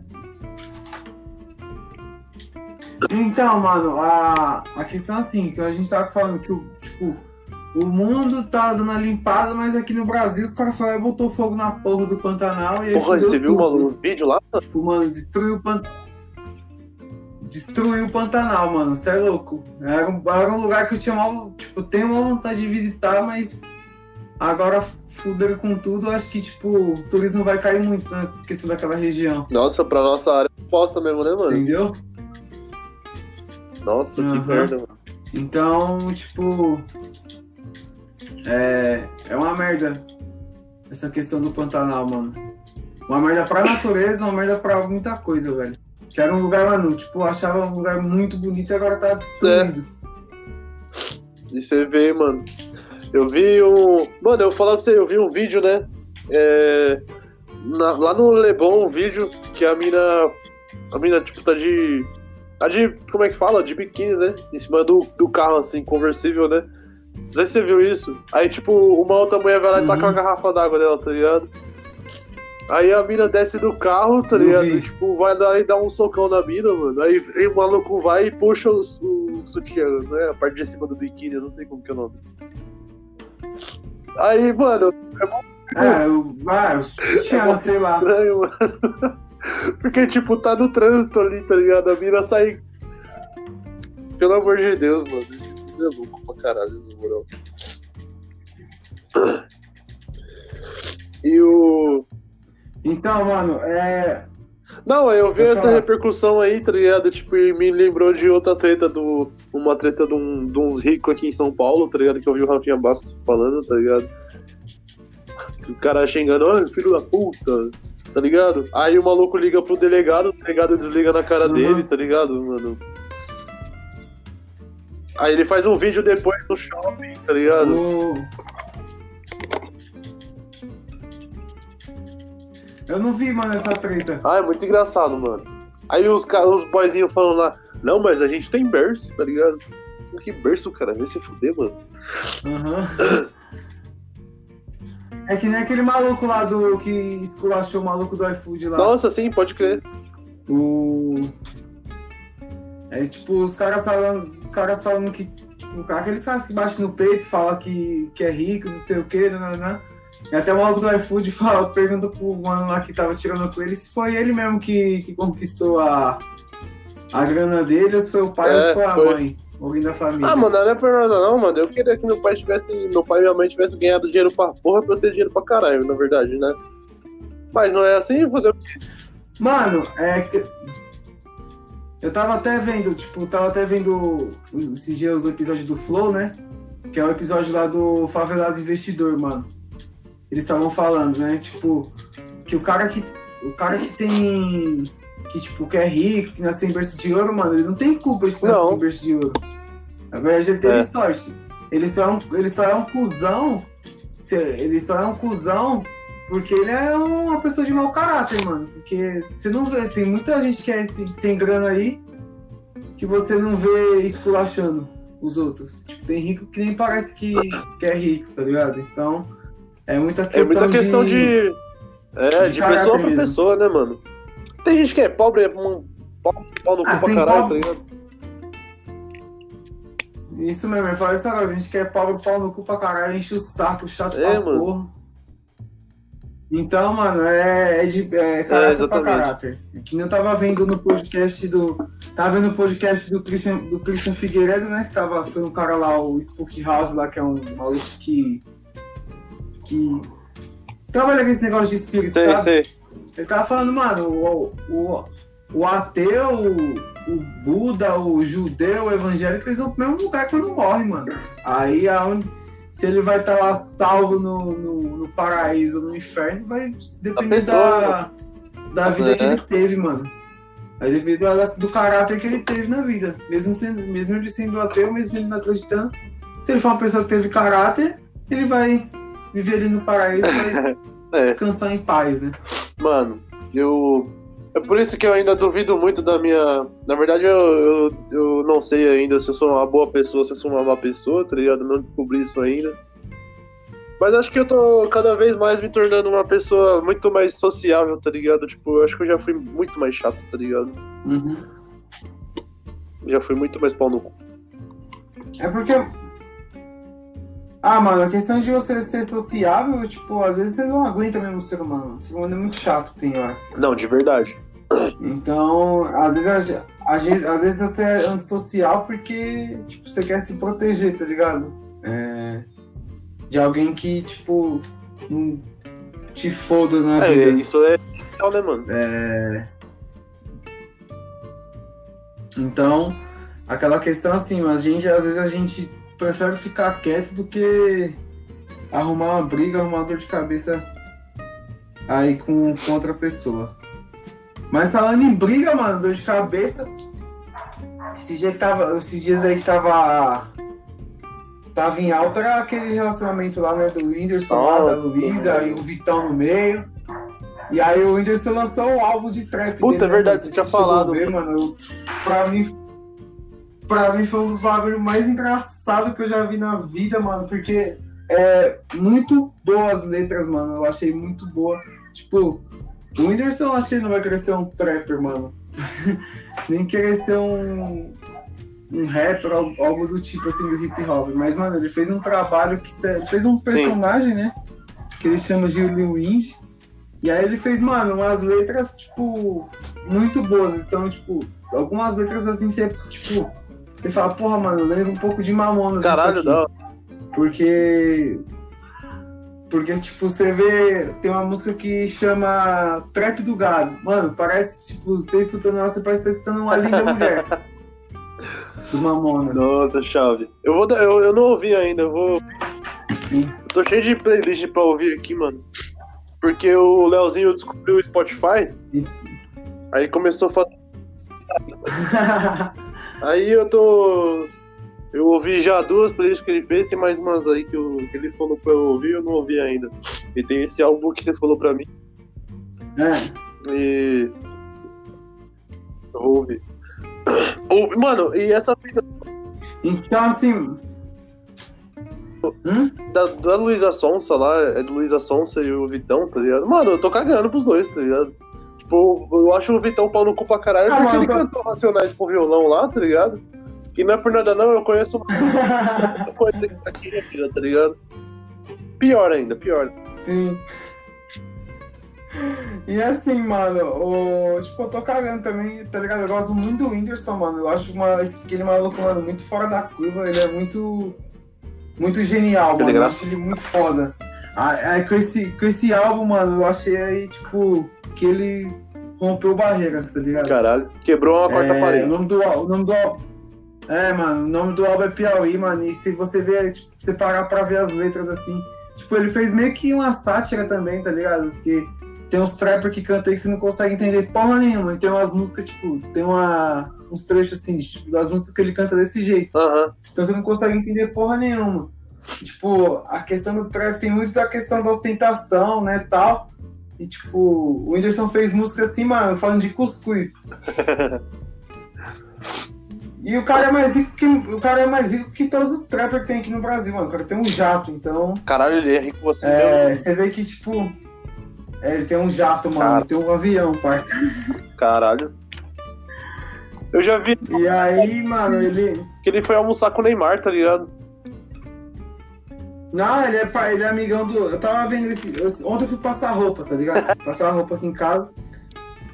S2: Então, mano, a, a questão é assim, que a gente tava falando que, tipo, o mundo tá dando a limpada, mas aqui no Brasil os caras falaram botou fogo na porra do Pantanal e
S1: Porra, você viu tudo. uns vídeos lá?
S2: Tipo, mano, destruiu o Pantanal. Destruiu o Pantanal, mano. Você é louco. Era um, era um lugar que eu tinha mal. Tipo, tenho uma vontade de visitar, mas agora fuderam com tudo. Acho que, tipo, o turismo vai cair muito na questão daquela região.
S1: Nossa, pra nossa área é posta mesmo, né, mano?
S2: Entendeu?
S1: Nossa, uhum. que merda, mano.
S2: Então, tipo, é, é uma merda essa questão do Pantanal, mano. Uma merda pra natureza, uma merda pra muita coisa, velho. Que era um lugar, mano, tipo, eu achava um lugar muito bonito e agora tá destruído.
S1: É. E você vê, mano. Eu vi um. Mano, eu vou falar pra você, eu vi um vídeo, né? É... Na, lá no Lebon, um vídeo que a mina. A mina, tipo, tá de. Tá de. Como é que fala? De biquíni, né? Em cima do, do carro, assim, conversível, né? Não sei se você viu isso. Aí, tipo, uma outra mulher vai lá e taca uma uhum. garrafa d'água dela, tá ligado? Aí a mina desce do carro, tá ligado? Tipo, vai lá e dá um socão na mina, mano. Aí, aí o maluco vai e puxa o, o sutiã, né? A parte de cima do biquíni, eu não sei como que é o nome. Aí, mano,
S2: é bom. É, o. Ah, sutiã, sei lá. Estranho,
S1: mano. Porque, tipo, tá no trânsito ali, tá ligado? A mina sai. Pelo amor de Deus, mano. Esse filme é louco pra caralho, na moral. E o.
S2: Então, mano, é.
S1: Não, eu vi essa repercussão aí, tá ligado? Tipo, e me lembrou de outra treta do. Uma treta de, um, de uns ricos aqui em São Paulo, tá ligado? Que eu vi o Rafinha Bastos falando, tá ligado? O cara xingando, oh, filho da puta, tá ligado? Aí o maluco liga pro delegado, o delegado desliga na cara uhum. dele, tá ligado, mano? Aí ele faz um vídeo depois no shopping, tá ligado?
S2: Uh. Eu não vi, mano, essa treta.
S1: Ah, é muito engraçado, mano. Aí os, os boyzinhos falando lá, não, mas a gente tem berço, tá ligado? Que berço, cara? Vai se fuder, mano.
S2: Aham. Uhum. É que nem aquele maluco lá do que esculachou o maluco do iFood lá.
S1: Nossa, sim, pode crer.
S2: O. É tipo, os caras falando. Os caras falando que. Tipo, aqueles caras que batem no peito, falam que, que é rico, não sei o que, né, né? E até o maluco do iFood fala, pergunta pro mano lá que tava tirando com ele se foi ele mesmo que, que conquistou a, a grana dele, ou se foi o pai é, ou se foi a foi. mãe. Alguém da família.
S1: Ah, mano, não é por nada não, mano. Eu queria que meu pai tivesse. Meu pai e minha mãe tivessem ganhado dinheiro pra porra pra eu ter dinheiro pra caralho, na verdade, né? Mas não é assim, fazer o quê?
S2: Mano, é que. Eu tava até vendo, tipo, tava até vendo esses dias o episódio do Flow, né? Que é o episódio lá do Favelado Investidor, mano. Eles estavam falando, né? Tipo, que o cara que. O cara que tem que, tipo, que é rico, que nasceu em berço de ouro, mano, ele não tem culpa de nascer em berço de ouro. Na verdade, ele teve é. sorte. Ele só, é um, ele só é um cuzão. Ele só é um cuzão porque ele é uma pessoa de mau caráter, mano. Porque você não vê, tem muita gente que é, tem, tem grana aí que você não vê esculachando os outros. Tipo, tem rico que nem parece que, que é rico, tá ligado? Então, é muita questão de... É muita questão de...
S1: de... É, de, de pessoa pra pessoa, né, mano? Tem gente que é pobre, é um pau, pau no cu ah, pra caralho, tá ligado?
S2: Isso mesmo, eu falei isso agora, a gente quer pobre, pau no cu pra caralho, enche o saco, chato é, pra mano. porra. Então, mano, é, é de é, caráter é, pra caráter. Que eu tava vendo no podcast do. Tava vendo no podcast do Christian, do Christian Figueiredo, né? Que tava, foi um cara lá, o Spook House lá, que é um maluco que. Que. trabalha com esse negócio de espírito, sei, sabe? Sei. Ele tava falando, mano, o, o, o ateu, o Buda, o judeu, o evangélico, eles vão pro mesmo lugar quando morre, mano. Aí aonde, se ele vai estar tá lá salvo no, no, no, paraíso ou no inferno, vai depender pessoa, da, da vida é. que ele teve, mano. Vai depender do, do caráter que ele teve na vida. Mesmo, sendo, mesmo ele sendo ateu, mesmo ele não acreditando. Se ele for uma pessoa que teve caráter, ele vai viver ali no paraíso e é. descansar em paz, né?
S1: Mano, eu. É por isso que eu ainda duvido muito da minha. Na verdade, eu, eu, eu não sei ainda se eu sou uma boa pessoa, se eu sou uma má pessoa, tá ligado? Não descobri isso ainda. Mas acho que eu tô cada vez mais me tornando uma pessoa muito mais sociável, tá ligado? Tipo, eu acho que eu já fui muito mais chato, tá ligado?
S2: Uhum.
S1: Já fui muito mais pau no cu.
S2: É porque ah, mano, a questão de você ser sociável, tipo, às vezes você não aguenta mesmo o ser humano. O ser humano é muito chato, tem hora.
S1: Não, de verdade.
S2: Então, às vezes, às vezes, às vezes você é antissocial porque, tipo, você quer se proteger, tá ligado? É, de alguém que, tipo, não te foda na
S1: é,
S2: vida.
S1: Isso é legal, né, mano?
S2: É... Então, aquela questão assim, a gente, às vezes a gente prefere ficar quieto do que arrumar uma briga, arrumar uma dor de cabeça aí com, com outra pessoa. Mas falando em briga, mano, dor de cabeça. Esses dias, que tava, esses dias aí que tava. Tava em alta era aquele relacionamento lá, né? Do Whindersson, lá, da Luísa e o Vitão no meio. E aí o Whindersson lançou um álbum de trap.
S1: Puta, é verdade, você tinha falado.
S2: Ver, mano, eu, pra mim pra mim foi um dos bagulhos mais engraçados que eu já vi na vida, mano, porque é muito boas letras, mano. Eu achei muito boa. Tipo, o Whindersson acho que ele não vai querer ser um trapper, mano. Nem querer ser um, um rapper, algo do tipo assim do hip hop. Mas, mano, ele fez um trabalho que fez um personagem, Sim. né? Que ele chama de Lil Winch. E aí ele fez, mano, umas letras, tipo, muito boas. Então, tipo, algumas letras assim, você, tipo, você fala, porra, mano, lembra um pouco de Mamonas.
S1: Caralho, não.
S2: Porque. Porque, tipo, você vê. Tem uma música que chama Trap do Gado. Mano, parece, tipo, você escutando ela, você parece estar escutando uma linda mulher. do Mamonas.
S1: Nossa, chave. Eu, vou, eu, eu não ouvi ainda, eu vou. Eu tô cheio de playlist pra ouvir aqui, mano. Porque o Leozinho descobriu o Spotify. Aí começou a fazer. aí eu tô eu ouvi já duas playlists que ele fez, tem mais umas aí que, eu, que ele falou pra eu ouvir, eu não ouvi ainda. E tem esse álbum que você falou pra mim.
S2: É.
S1: E. Eu vou ouvir. Mano, e essa vida.
S2: Então, assim.
S1: Hum? Da, da Luísa Sonsa lá, é do Luísa Sonsa e o Vitão, tá ligado? Mano, eu tô cagando pros dois, tá ligado? Tipo, eu acho o Vitão pau no cu pra caralho ah, porque mano, ele cantou Racionais com violão lá, tá ligado? Que não é por nada não, eu conheço uma coisa aqui na vida, tá ligado? Pior ainda, pior.
S2: Sim. E assim, mano, o, tipo, eu tô cagando também, tá ligado? Eu gosto muito do Whindersson, mano. Eu acho uma, aquele maluco, mano, muito fora da curva. Ele é muito. Muito genial, tá mano. Eu acho ele muito foda. Aí com esse, com esse álbum, mano, eu achei aí, tipo, que ele rompeu barreiras, tá ligado?
S1: Caralho, quebrou uma quarta
S2: é,
S1: parede.
S2: O nome do, o nome do, é, mano, o nome do álbum é Piauí, mano. E se você ver, tipo, você parar pra ver as letras assim, tipo, ele fez meio que uma sátira também, tá ligado? Porque tem uns trappers que cantam aí que você não consegue entender porra nenhuma. E tem umas músicas, tipo, tem uma, uns trechos assim, tipo, das músicas que ele canta desse jeito.
S1: Uhum.
S2: Então você não consegue entender porra nenhuma. Tipo, a questão do trap tem muito da questão da ostentação, né, tal. E, tipo, o Whindersson fez música assim, mano, falando de cuscuz. E o cara é mais rico que o cara é mais rico que todos os trappers que tem aqui no Brasil, mano. O cara tem um jato, então.
S1: Caralho, ele é rico você
S2: É, mesmo. você vê que, tipo. É, ele tem um jato, mano. Cara... Ele tem um avião, parceiro.
S1: Caralho. Eu já vi.
S2: E aí, mano, ele.
S1: Que ele foi almoçar com o Neymar, tá ligado?
S2: Não, ele é, ele é amigão do. Eu tava vendo esse. Ontem eu fui passar roupa, tá ligado? Passar roupa aqui em casa.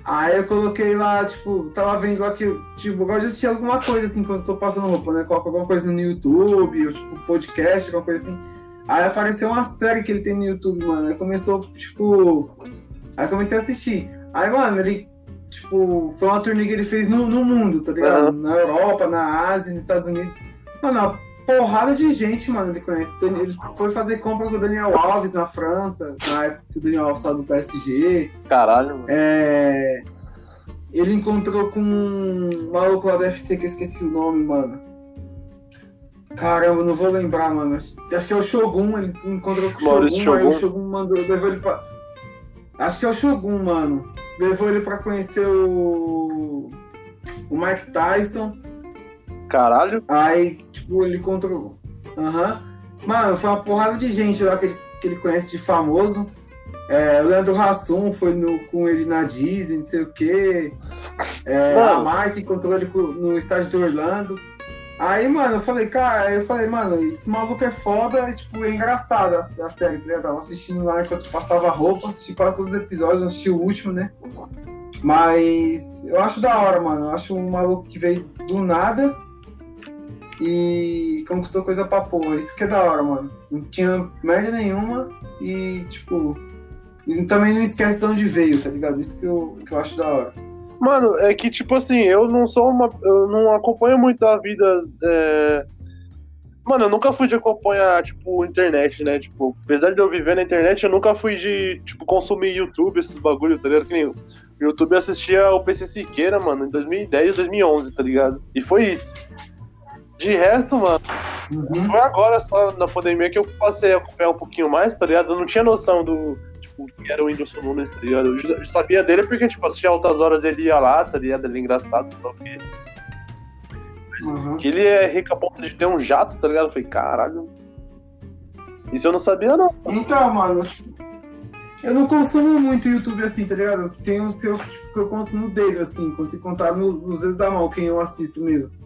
S2: Aí eu coloquei lá, tipo, tava vendo lá que, tipo, eu gosto de assistir alguma coisa assim quando eu tô passando roupa, né? Coloco alguma coisa no YouTube, ou tipo, podcast, alguma coisa assim. Aí apareceu uma série que ele tem no YouTube, mano. Aí começou, tipo. Aí comecei a assistir. Aí, mano, ele, tipo, foi uma turnê que ele fez no, no mundo, tá ligado? Uhum. Na Europa, na Ásia, nos Estados Unidos. Mano, porrada de gente, mano, ele conhece. Ele foi fazer compra com o Daniel Alves na França, na época que o Daniel Alves estava do PSG.
S1: Caralho, mano.
S2: É... Ele encontrou com um maluco lá do UFC que eu esqueci o nome, mano. Caramba, não vou lembrar, mano. Acho que é o Shogun, ele encontrou com o Shogun, Shogun, aí o Shogun mandou, levou ele pra. Acho que é o Shogun, mano. Levou ele pra conhecer o. O Mike Tyson.
S1: Caralho.
S2: Aí, tipo, ele controlou. Aham. Uhum. Mano, foi uma porrada de gente lá que ele, que ele conhece de famoso. É, o Leandro Hassum foi no, com ele na Disney, não sei o quê. É, a Marta encontrou ele no estádio de Orlando. Aí, mano, eu falei, cara, eu falei, mano, esse maluco é foda, e, tipo, é engraçado a, a série, tá Eu tava assistindo lá enquanto passava roupa, assisti quase todos os episódios, assisti o último, né? Mas eu acho da hora, mano. Eu acho um maluco que veio do nada e conquistou coisa pra porra. Isso que é da hora, mano. Não tinha merda nenhuma e, tipo, também não esquece de onde veio, tá ligado? Isso que eu, que eu acho da hora.
S1: Mano, é que, tipo assim, eu não sou uma. Eu não acompanho muito a vida. É... Mano, eu nunca fui de acompanhar, tipo, internet, né? Tipo, apesar de eu viver na internet, eu nunca fui de, tipo, consumir YouTube, esses bagulho, tá ligado? Que nem YouTube assistia o PC Siqueira, mano, em 2010, 2011, tá ligado? E foi isso. De resto, mano, uhum. foi agora só na pandemia que eu passei a acompanhar um pouquinho mais, tá ligado? Eu não tinha noção do, tipo, que era o Whindersson Nunes, tá ligado? Eu sabia dele porque, tipo, assistia altas horas ele ia lá, tá ligado? Ele é engraçado, tal que. uhum. que ele é rico a ponto de ter um jato, tá ligado? Eu falei, caralho. Isso eu não sabia, não.
S2: Então, mano, eu não consumo muito YouTube assim, tá ligado? Tem o seu tipo, que eu conto no dedo, assim, consigo contar no, nos dedos da mão quem eu assisto mesmo.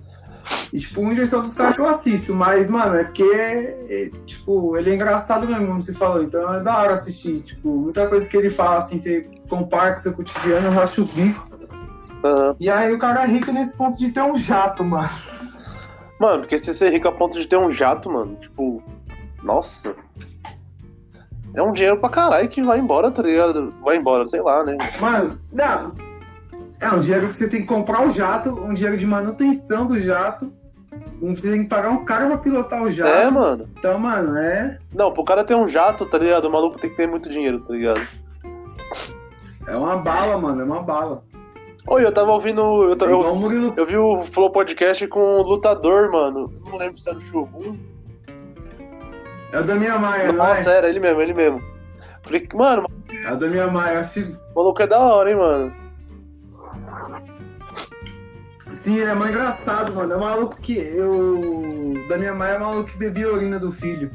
S2: E, tipo, o Whindersson é dos caras que eu assisto, mas, mano, é porque, é, tipo, ele é engraçado mesmo, como você falou, então é da hora assistir. Tipo, muita coisa que ele fala, assim, você compara com o seu cotidiano, eu acho bico. Uhum. E aí o cara é rico nesse ponto de ter um jato, mano.
S1: Mano, porque se você é rico a ponto de ter um jato, mano, tipo, nossa. É um dinheiro pra caralho que vai embora, tá ligado? Vai embora, sei lá, né?
S2: Mano, não. É um dinheiro que você tem que comprar o jato, um dinheiro de manutenção do jato. Você tem que pagar um cara pra pilotar o jato.
S1: É, mano.
S2: Então, mano, é.
S1: Não, pro cara ter um jato, tá ligado? O maluco tem que ter muito dinheiro, tá ligado?
S2: É uma bala, mano, é uma bala.
S1: Oi, eu tava ouvindo. Eu, é eu, eu, vi o Flow Podcast com o lutador, mano. Não lembro se era o Shogun.
S2: É o da minha Maia,
S1: Nossa,
S2: é?
S1: era ele mesmo, ele mesmo. Falei, mano.
S2: É o da minha Maia, acho
S1: O maluco é da hora, hein, mano.
S2: Sim, é mais engraçado, mano. É maluco que. Eu. Da minha Maia é maluco que bebia a urina do filho.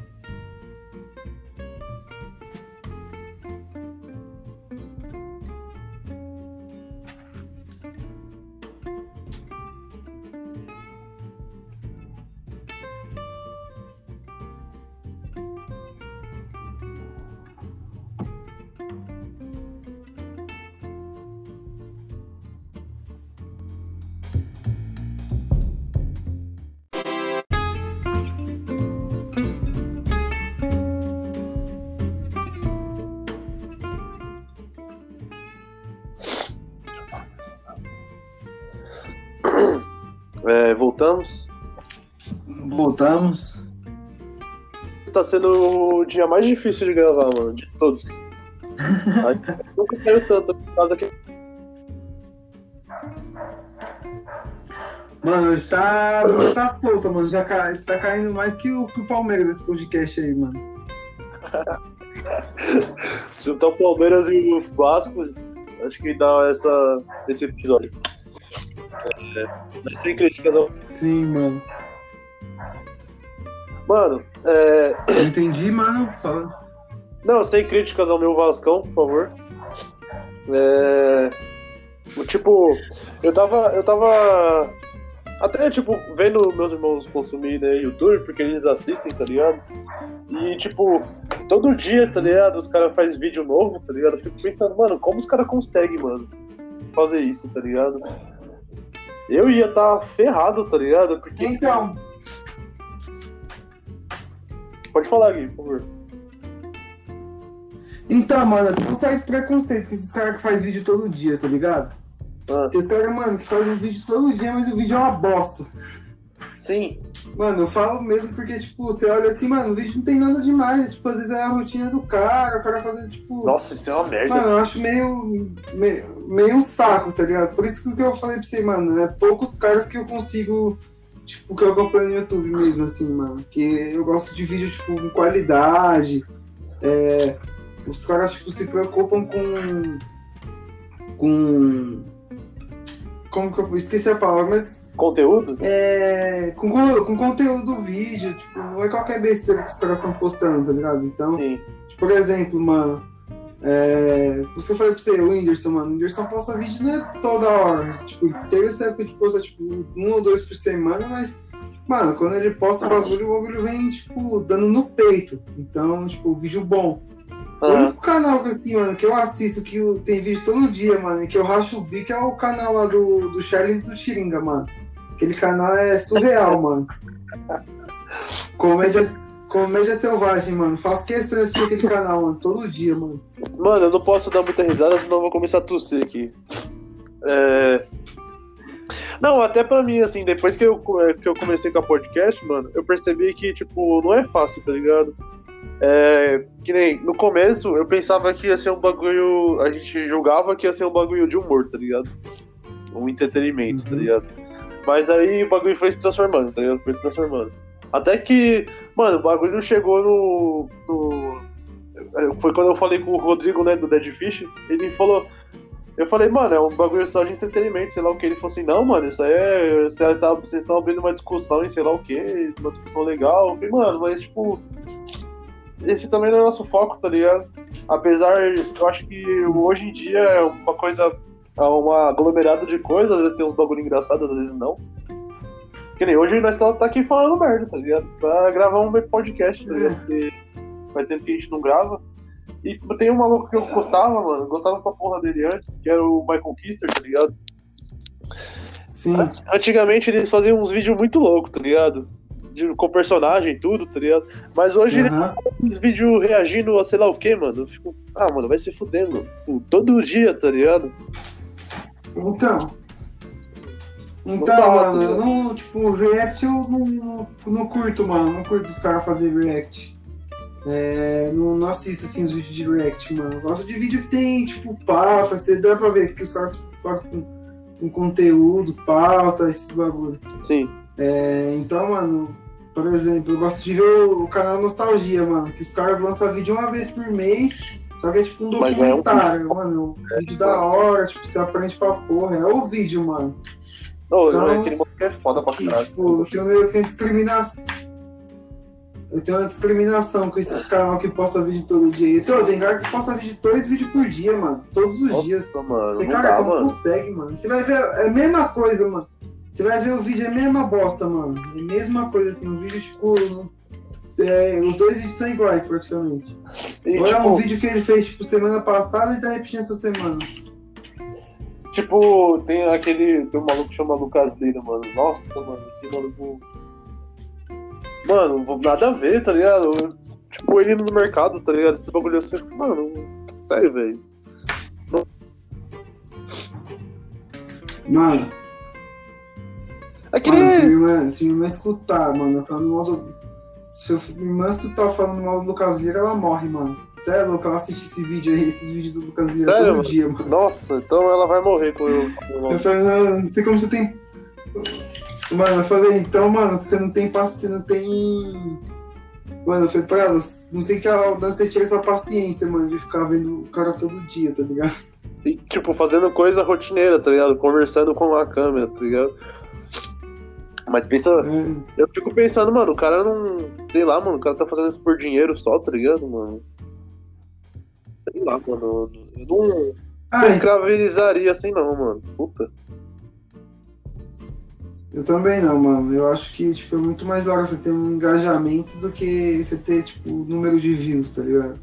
S1: Voltamos?
S2: Voltamos.
S1: Está sendo o dia mais difícil de gravar, mano, de todos. nunca quero tanto por causa que.
S2: Mano, está tá solta, mano. Já cai, tá caindo mais que o, que o Palmeiras esse podcast aí, mano.
S1: Se juntar o Palmeiras e o Vasco, acho que dá essa, esse episódio. É, mas sem críticas ao.
S2: Sim, mano.
S1: Mano, é.
S2: Eu entendi, mano. Fala.
S1: Não, sem críticas ao meu Vascão, por favor. É. Tipo, eu tava. Eu tava. Até, tipo, vendo meus irmãos consumir né, YouTube, porque eles assistem, tá ligado? E, tipo, todo dia, tá ligado? Os caras fazem vídeo novo, tá ligado? Eu fico pensando, mano, como os caras conseguem, mano, fazer isso, tá ligado? Eu ia estar tá ferrado, tá ligado? Porque.
S2: Então.
S1: Pode falar, Gui, por favor.
S2: Então, mano, tem um certo preconceito com esses caras que faz vídeo todo dia, tá ligado? Ah. Esse cara, mano, que faz um vídeo todo dia, mas o vídeo é uma bosta.
S1: Sim.
S2: Mano, eu falo mesmo porque, tipo, você olha assim, mano, o vídeo não tem nada demais. Tipo, às vezes é a rotina do cara, o cara fazendo, tipo.
S1: Nossa, isso é uma merda.
S2: Mano, eu acho meio, meio, meio um saco, tá ligado? Por isso que eu falei pra você, mano, é poucos caras que eu consigo. Tipo, que eu acompanho no YouTube mesmo, assim, mano. Porque eu gosto de vídeo, tipo, com qualidade. É, os caras, tipo, se preocupam com. Com. Como que eu esqueci a palavra, mas
S1: Conteúdo?
S2: É. Com, com conteúdo do vídeo, tipo, não é qualquer besteira que os caras estão postando, tá ligado? Então, tipo, por exemplo, mano. É, você falou pra você, o Whindersson, mano. O Whindersson posta vídeo não é toda hora. Tipo, teve essa época de postar, tipo, um ou dois por semana, mas, mano, quando ele posta o bagulho, o bagulho vem, tipo, dando no peito. Então, tipo, vídeo bom. O único canal que, assim, mano, que eu assisto, que tem vídeo todo dia, mano, e que eu racho o bico é o canal lá do, do Charles e do Tiringa, mano. Aquele canal é surreal, mano. Comédia, comédia selvagem, mano. Faço questão de assistir aquele canal, mano. Todo dia, mano.
S1: Mano, eu não posso dar muita risada, senão eu vou começar a tossir aqui. É... Não, até pra mim, assim, depois que eu, que eu comecei com a podcast, mano, eu percebi que, tipo, não é fácil, tá ligado? É, que nem no começo eu pensava que ia ser um bagulho. A gente julgava que ia ser um bagulho de humor, tá ligado? Um entretenimento, tá uhum. tá ligado? Mas aí o bagulho foi se transformando, tá ligado? Foi se transformando. Até que, mano, o bagulho chegou no, no. Foi quando eu falei com o Rodrigo, né, do Dead Fish. Ele falou. Eu falei, mano, é um bagulho só de entretenimento, sei lá o que. Ele falou assim, não, mano, isso aí é. Vocês estão abrindo uma discussão em sei lá o que, uma discussão legal. Eu falei, mano, mas tipo. Esse também não é nosso foco, tá ligado? Apesar, eu acho que hoje em dia é uma coisa. Uma aglomerada de coisas, às vezes tem uns bagulho engraçado, às vezes não. Que nem hoje nós tá, tá aqui falando merda, tá ligado? Pra gravar um podcast, tá ligado? Porque faz tempo que a gente não grava. E tem um maluco que eu gostava, mano, gostava pra porra dele antes, que era o Michael Kister, tá ligado?
S2: Sim.
S1: Antigamente eles faziam uns vídeos muito loucos, tá ligado? De, com personagem e tudo, tá ligado? Mas hoje uhum. eles fazem uns vídeos reagindo a sei lá o que, mano. Eu fico, ah, mano, vai se fudendo. Tipo, todo dia, tá ligado?
S2: Então. Então, tá, mano, eu não, tipo, react eu não, não curto, mano. Não curto os caras fazerem react. É, não, não assisto assim os vídeos de React, mano. Eu gosto de vídeo que tem, tipo, pauta, você dá pra ver que os caras com, com conteúdo, pauta, esses bagulho.
S1: Sim.
S2: É, então, mano, por exemplo, eu gosto de ver o, o, canal Nostalgia, mano, que os caras lançam vídeo uma vez por mês, só que é tipo um documentário, é um... mano. Um vídeo da hora, tipo, você aprende pra porra. É o vídeo, mano.
S1: Não, então, aquele moleque é foda pra caralho.
S2: Tipo, tem meio que discriminação eu tenho uma discriminação com esses canal que posta vídeo todo dia. Então, tem cara que posta vídeo, dois vídeos por dia, mano. Todos os
S1: Nossa,
S2: dias.
S1: Mano,
S2: tem cara que não mano. consegue, mano. Você vai ver, é a mesma coisa, mano. Você vai ver o vídeo, é a mesma bosta, mano. É a mesma coisa, assim, um vídeo, tipo. É, os dois vídeos são iguais, praticamente. E, Agora tipo, é um vídeo que ele fez, tipo, semana passada e tá repetindo essa semana.
S1: Tipo, tem aquele. Tem um maluco que chama Lucas Lira, mano. Nossa, mano, que maluco Mano, nada a ver, tá ligado? Tipo, ele no mercado, tá ligado? Esse bagulho assim, mano, sério, velho.
S2: Mano.
S1: É que mano,
S2: se minha irmã escutar, mano, falando mal do. Se minha irmã escutar falando mal do Lucas Lira, ela morre, mano. Sério, louco, ela assiste esse vídeo aí, esses vídeos do Lucas Lira Sério, todo mano? dia, mano.
S1: Nossa, então ela vai morrer com eu.
S2: Eu falei, não, não sei como você tem Mano, eu falei, então, mano, você não tem paciência, você não tem. Mano, eu falei pra ela, não sei que a você tira essa paciência, mano, de ficar vendo o cara todo dia, tá ligado?
S1: E, tipo, fazendo coisa rotineira, tá ligado? Conversando com a câmera, tá ligado? Mas pensa. É. Eu fico pensando, mano, o cara não. Sei lá, mano, o cara tá fazendo isso por dinheiro só, tá ligado, mano? Sei lá, mano. Eu não. Ai. Não escravizaria assim, não, mano. Puta.
S2: Eu também não, mano. Eu acho que tipo, é muito mais hora você ter um engajamento do que você ter, tipo, número de views, tá ligado?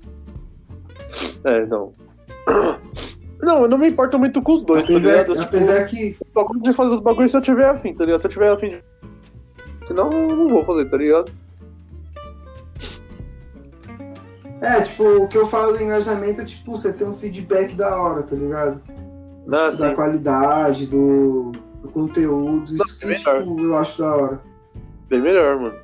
S1: É, não. Não, eu não me importo muito com os dois,
S2: tá apesar,
S1: tá
S2: ligado? Tipo, apesar que.
S1: Eu de fazer os bagulhos se eu tiver afim, tá ligado? Se eu tiver afim de. Senão eu não vou fazer, tá ligado?
S2: É, tipo, o que eu falo do engajamento é tipo, você ter um feedback da hora, tá ligado?
S1: Ah,
S2: tipo, da qualidade, do do conteúdo. Isso que, tipo, eu acho da hora.
S1: Bem melhor, mano.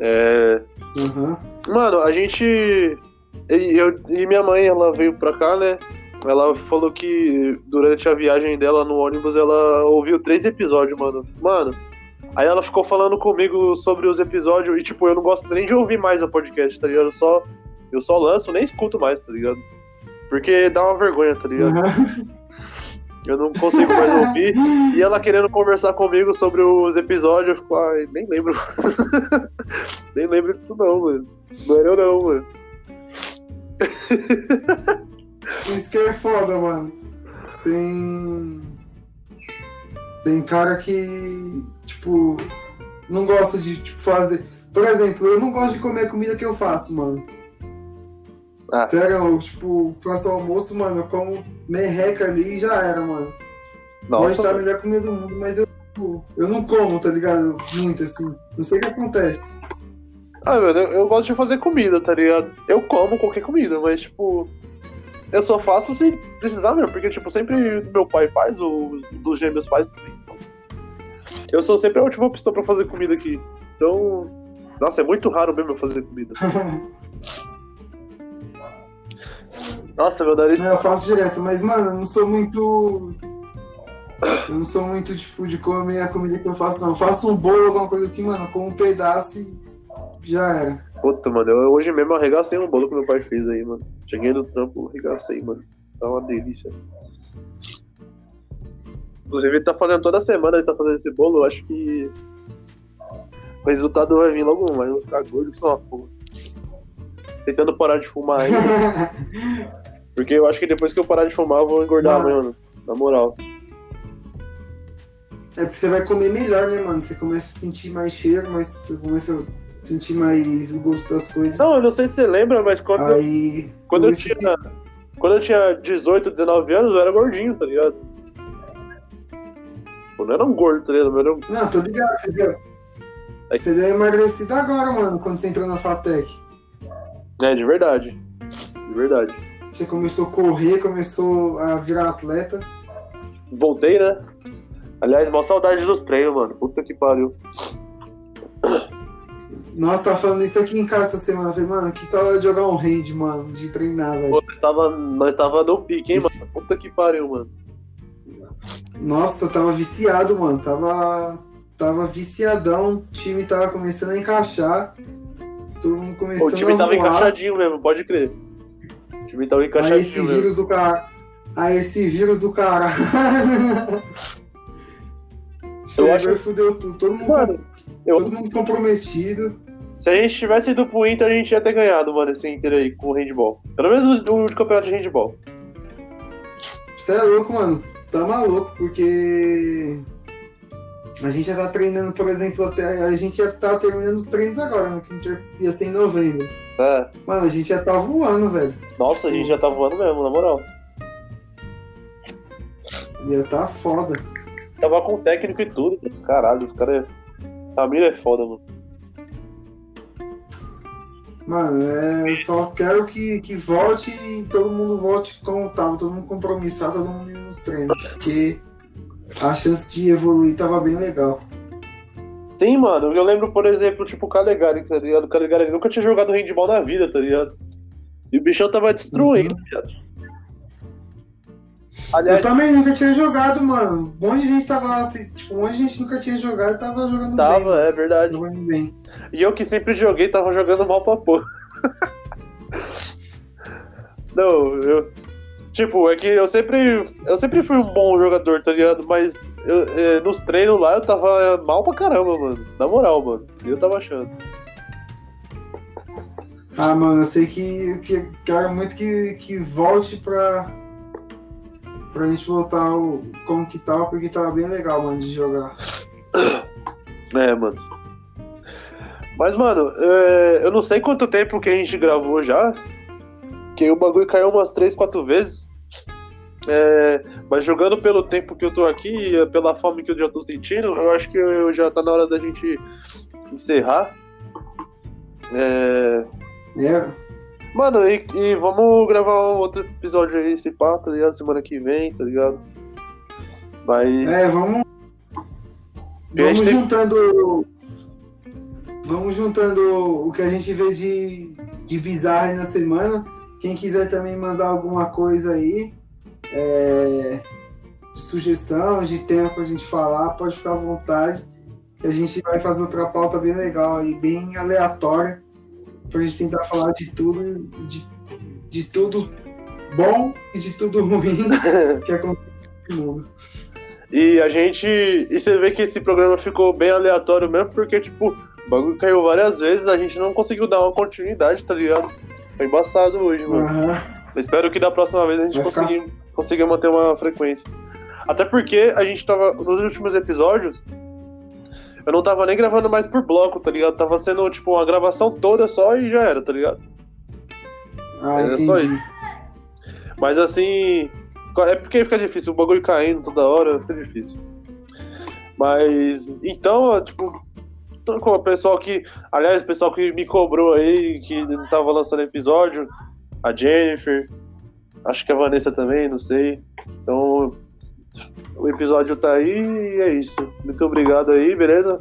S1: É.
S2: Uhum.
S1: Mano, a gente. E, eu, e minha mãe, ela veio pra cá, né? Ela falou que durante a viagem dela no ônibus ela ouviu três episódios, mano. Mano, aí ela ficou falando comigo sobre os episódios e, tipo, eu não gosto nem de ouvir mais a podcast, tá ligado? Eu só, eu só lanço, nem escuto mais, tá ligado? Porque dá uma vergonha, tá ligado? Uhum. Eu não consigo mais ouvir. e ela querendo conversar comigo sobre os episódios, eu fico, ai, nem lembro. nem lembro disso não, mano. Não era eu não, mano.
S2: Isso que é foda, mano. Tem. Tem cara que, tipo, não gosta de tipo, fazer. Por exemplo, eu não gosto de comer a comida que eu faço, mano. Ah. Sério, eu, tipo, faço almoço, mano, eu como merreca ali e já era, mano. Nossa. Pode estar a melhor comida do mundo, mas eu, tipo, eu não como, tá ligado? Muito assim. Não sei o que acontece.
S1: Ah, mano, eu, eu gosto de fazer comida, tá ligado? Eu como qualquer comida, mas, tipo, eu só faço se precisar mesmo, porque, tipo, sempre meu pai faz, o dos gêmeos faz também. Então. Eu sou sempre a última opção pra fazer comida aqui. Então, nossa, é muito raro mesmo eu fazer comida. Nossa, meu nariz.
S2: Não, eu faço direto, mas, mano, eu não sou muito. Eu não sou muito, tipo, de comer a comida que eu faço, não. Eu faço um bolo, alguma coisa assim, mano, com um pedaço e já era.
S1: Puta, mano, eu hoje mesmo arregacei um bolo que meu pai fez aí, mano. Cheguei no trampo, arregacei, mano. Tá uma delícia. Inclusive, ele tá fazendo toda semana, ele tá fazendo esse bolo. Eu acho que o resultado vai vir logo mais. Eu vou ficar gordo com uma porra. Tentando parar de fumar ainda. Porque eu acho que depois que eu parar de fumar, eu vou engordar, mano. mano. Na moral.
S2: É porque você vai comer melhor, né, mano? Você começa a sentir mais cheiro, mas você começa a sentir mais o gosto das coisas.
S1: Não, eu não sei se você lembra, mas quando, Aí, eu, quando eu tinha. Que... Quando eu tinha 18, 19 anos, eu era gordinho, tá ligado? Eu não era um gordo, tá ligado? Era um...
S2: Não, tô ligado, você deu. É. Você deu emagrecido agora, mano, quando você entrou na Fatec.
S1: É, de verdade. De verdade.
S2: Você começou a correr, começou a virar atleta.
S1: Voltei, né? Aliás, mó saudade dos treinos, mano. Puta que pariu.
S2: Nossa, tava falando isso aqui em casa essa semana. falei, mano, que saudade de jogar um hand, mano, de treinar, velho.
S1: Nós tava, nós tava no pique, hein, mano? Puta que pariu, mano.
S2: Nossa, tava viciado, mano. Tava, tava viciadão. O time tava começando a encaixar. Todo mundo começando a
S1: O time tava encaixadinho mesmo, pode crer. O time tava encaixadinho Aí esse
S2: mesmo. vírus do cara... Aí esse vírus do cara... Eu acho que fudeu tudo. Todo mundo, mano, eu... todo mundo comprometido.
S1: Se a gente tivesse ido pro Inter, a gente ia ter ganhado, mano, esse Inter aí com o handball. Pelo menos o, o campeonato de handball.
S2: Você é louco, mano. Tá maluco, porque. A gente já tá treinando, por exemplo, até. A gente já tá terminando os treinos agora, né? Que a gente ia ser em novembro. É. Mano, a gente já tá voando, velho.
S1: Nossa, a gente já tá voando mesmo, na moral.
S2: Ia tá foda.
S1: Tava com técnico e tudo. Caralho, os caras. Família é foda, mano.
S2: Mano, é, só quero que, que volte e todo mundo volte como tava, todo mundo compromissado, todo mundo indo nos treinos, porque a chance de evoluir tava bem legal.
S1: Sim, mano, eu lembro, por exemplo, tipo, o Calegari, tá ligado? O Calegari nunca tinha jogado handball na vida, tá ligado? E o bichão tava destruindo, uhum.
S2: Aliás, eu também nunca tinha jogado, mano. Um monte de gente tava lá, assim, tipo, um monte de gente nunca tinha jogado e tava jogando
S1: tava,
S2: bem.
S1: Tava, é verdade. Jogando bem. E eu que sempre joguei, tava jogando mal pra porra. Não, eu. Tipo, é que eu sempre. Eu sempre fui um bom jogador, tá ligado? Mas eu, é, nos treinos lá eu tava mal pra caramba, mano. Na moral, mano. E eu tava achando.
S2: Ah, mano, eu sei que, que quero muito que, que volte pra pra gente voltar ao, como que tava, porque tava bem legal, mano, de jogar.
S1: É, mano. Mas, mano, é, eu não sei quanto tempo que a gente gravou já. Que o bagulho caiu umas 3, 4 vezes. É, mas jogando pelo tempo que eu tô aqui, pela fome que eu já tô sentindo, eu acho que eu, já tá na hora da gente encerrar. É.
S2: é.
S1: Mano, e, e, vamos gravar um outro episódio aí, esse pá, tá ligado? Semana que vem, tá ligado? Mas.
S2: É, vamos. Vamos juntando. Vamos juntando o que a gente vê de, de bizarro aí na semana. Quem quiser também mandar alguma coisa aí, é, sugestão, de tema pra gente falar, pode ficar à vontade. Que a gente vai fazer outra pauta bem legal aí, bem aleatória pra gente tentar falar de tudo, de, de tudo bom e de tudo ruim que acontece no mundo.
S1: E a gente. E você vê que esse programa ficou bem aleatório mesmo, porque, tipo, o bagulho caiu várias vezes, a gente não conseguiu dar uma continuidade, tá ligado? Foi embaçado hoje, mano. Uhum. Espero que da próxima vez a gente consiga, ficar... consiga manter uma frequência. Até porque a gente tava. Nos últimos episódios, eu não tava nem gravando mais por bloco, tá ligado? Tava sendo, tipo, uma gravação toda só e já era, tá ligado?
S2: Ah, era só isso.
S1: Mas assim. É porque fica difícil, o bagulho caindo toda hora, fica difícil. Mas. Então, tipo. Com o pessoal que. Aliás, o pessoal que me cobrou aí, que não tava lançando episódio. A Jennifer. Acho que a Vanessa também, não sei. Então, o episódio tá aí e é isso. Muito obrigado aí, beleza?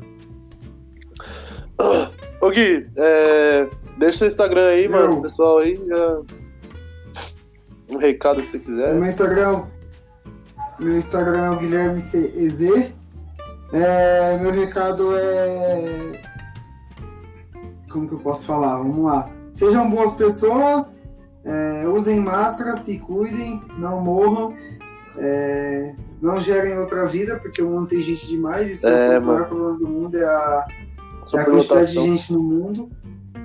S1: Ô Gui, é, deixa seu Instagram aí, mano, pessoal aí. Já... Um recado que você quiser.
S2: Meu Instagram, meu Instagram é o Guilherme CEZ. É, meu recado é. Como que eu posso falar? Vamos lá. Sejam boas pessoas, É, usem máscara, se cuidem, não morram. É, não gerem outra vida, porque o mundo tem gente demais. Isso é, é o maior problema do mundo, é a, é a quantidade de gente no mundo.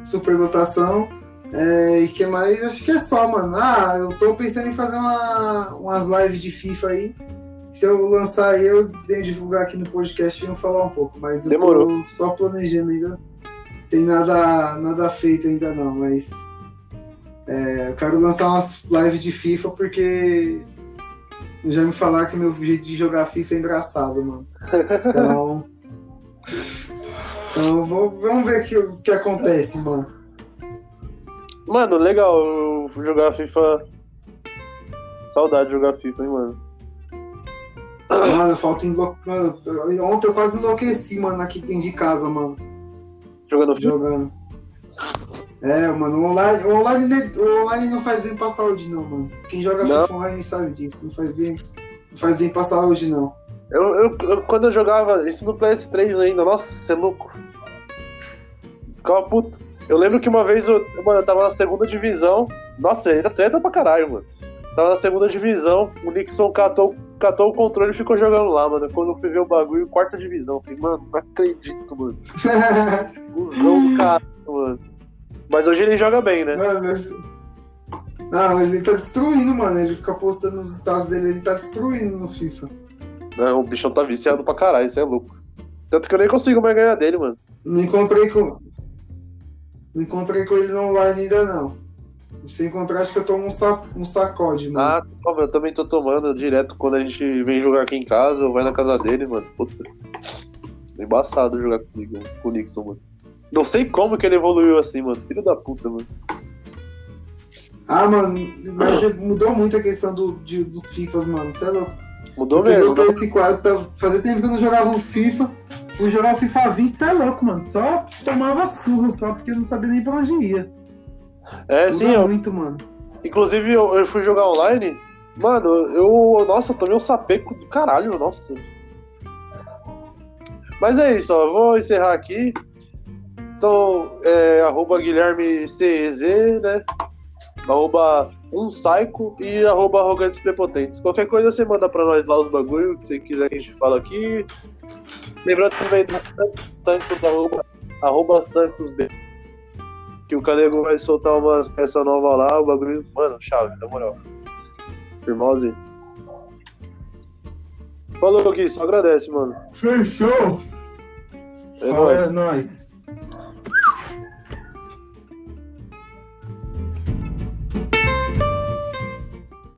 S2: Superlotação. É, e que mais? Acho que é só, mano. Ah, eu tô pensando em fazer uma, umas lives de FIFA aí. Se eu lançar aí, eu venho divulgar aqui no podcast e venho falar um pouco. Mas
S1: Demorou.
S2: eu tô só planejando ainda. Tem nada, nada feito ainda não, mas. É, eu quero lançar umas lives de FIFA porque já me falaram que meu jeito de jogar FIFA é engraçado, mano. Então. então vou, vamos ver o que, que acontece, mano.
S1: Mano, legal jogar FIFA. Saudade de jogar FIFA, hein, mano.
S2: Mano, falta enlou... Ontem eu quase enlouqueci, mano, aqui dentro de casa, mano.
S1: Jogando FIFA?
S2: Jogando. É, mano, o online, o online, o online não faz bem pra saúde, não, mano. Quem joga não. FIFA online sabe disso. Não faz bem, não faz bem pra saúde, não.
S1: Eu, eu, eu, quando eu jogava isso no PS3 ainda, nossa, você é louco. Ficava puto. Eu lembro que uma vez eu, mano, eu tava na segunda divisão. Nossa, era treta pra caralho, mano. Tava na segunda divisão, o Nixon catou, catou o controle e ficou jogando lá, mano. Quando eu fui ver o bagulho, quarta divisão. Eu falei, mano, não acredito, mano. Usão do cara, mano. Mas hoje ele joga bem, né?
S2: Mano, Não, ele tá destruindo, mano. Ele fica postando nos estados dele, ele tá destruindo no FIFA.
S1: Não, o bichão tá viciado pra caralho, isso é louco. Tanto que eu nem consigo mais ganhar dele, mano.
S2: Não encontrei com. Não encontrei com ele no online ainda não. Se encontrar, acho que eu tomo um, sac... um sacode, mano.
S1: Ah, eu também tô tomando direto quando a gente vem jogar aqui em casa ou vai na casa dele, mano. Puta. É embaçado jogar comigo, com o Nixon, mano. Não sei como que ele evoluiu assim, mano. Filho da puta, mano.
S2: Ah, mano, mas mudou muito a questão do, de, dos FIFAs, mano. Você é louco.
S1: Mudou mesmo.
S2: Eu esse quadro, tá, fazia tempo que eu não jogava um FIFA. Fui jogar o FIFA 20, você é louco, mano. Só tomava surra só, porque eu não sabia nem pra onde ia.
S1: É, Muda sim, eu.
S2: muito, mano.
S1: Inclusive, eu, eu fui jogar online. Mano, eu. Nossa, tomei um sapeco do caralho, nossa. Mas é isso, ó. Vou encerrar aqui. Então, é, arroba Guilherme CEZ, né? Arroba um psycho e arroba arrogantes prepotentes. Qualquer coisa você manda pra nós lá os bagulho que você quiser que a gente fala aqui. Lembrando também do Santos, arroba, arroba Santos B. Que o Canego vai soltar umas peças novas lá, o bagulho. Mano, chave, na moral. Irmãozinho. Falou, Gui, só agradece, mano.
S2: Fechou!
S1: É nóis.
S2: É nóis.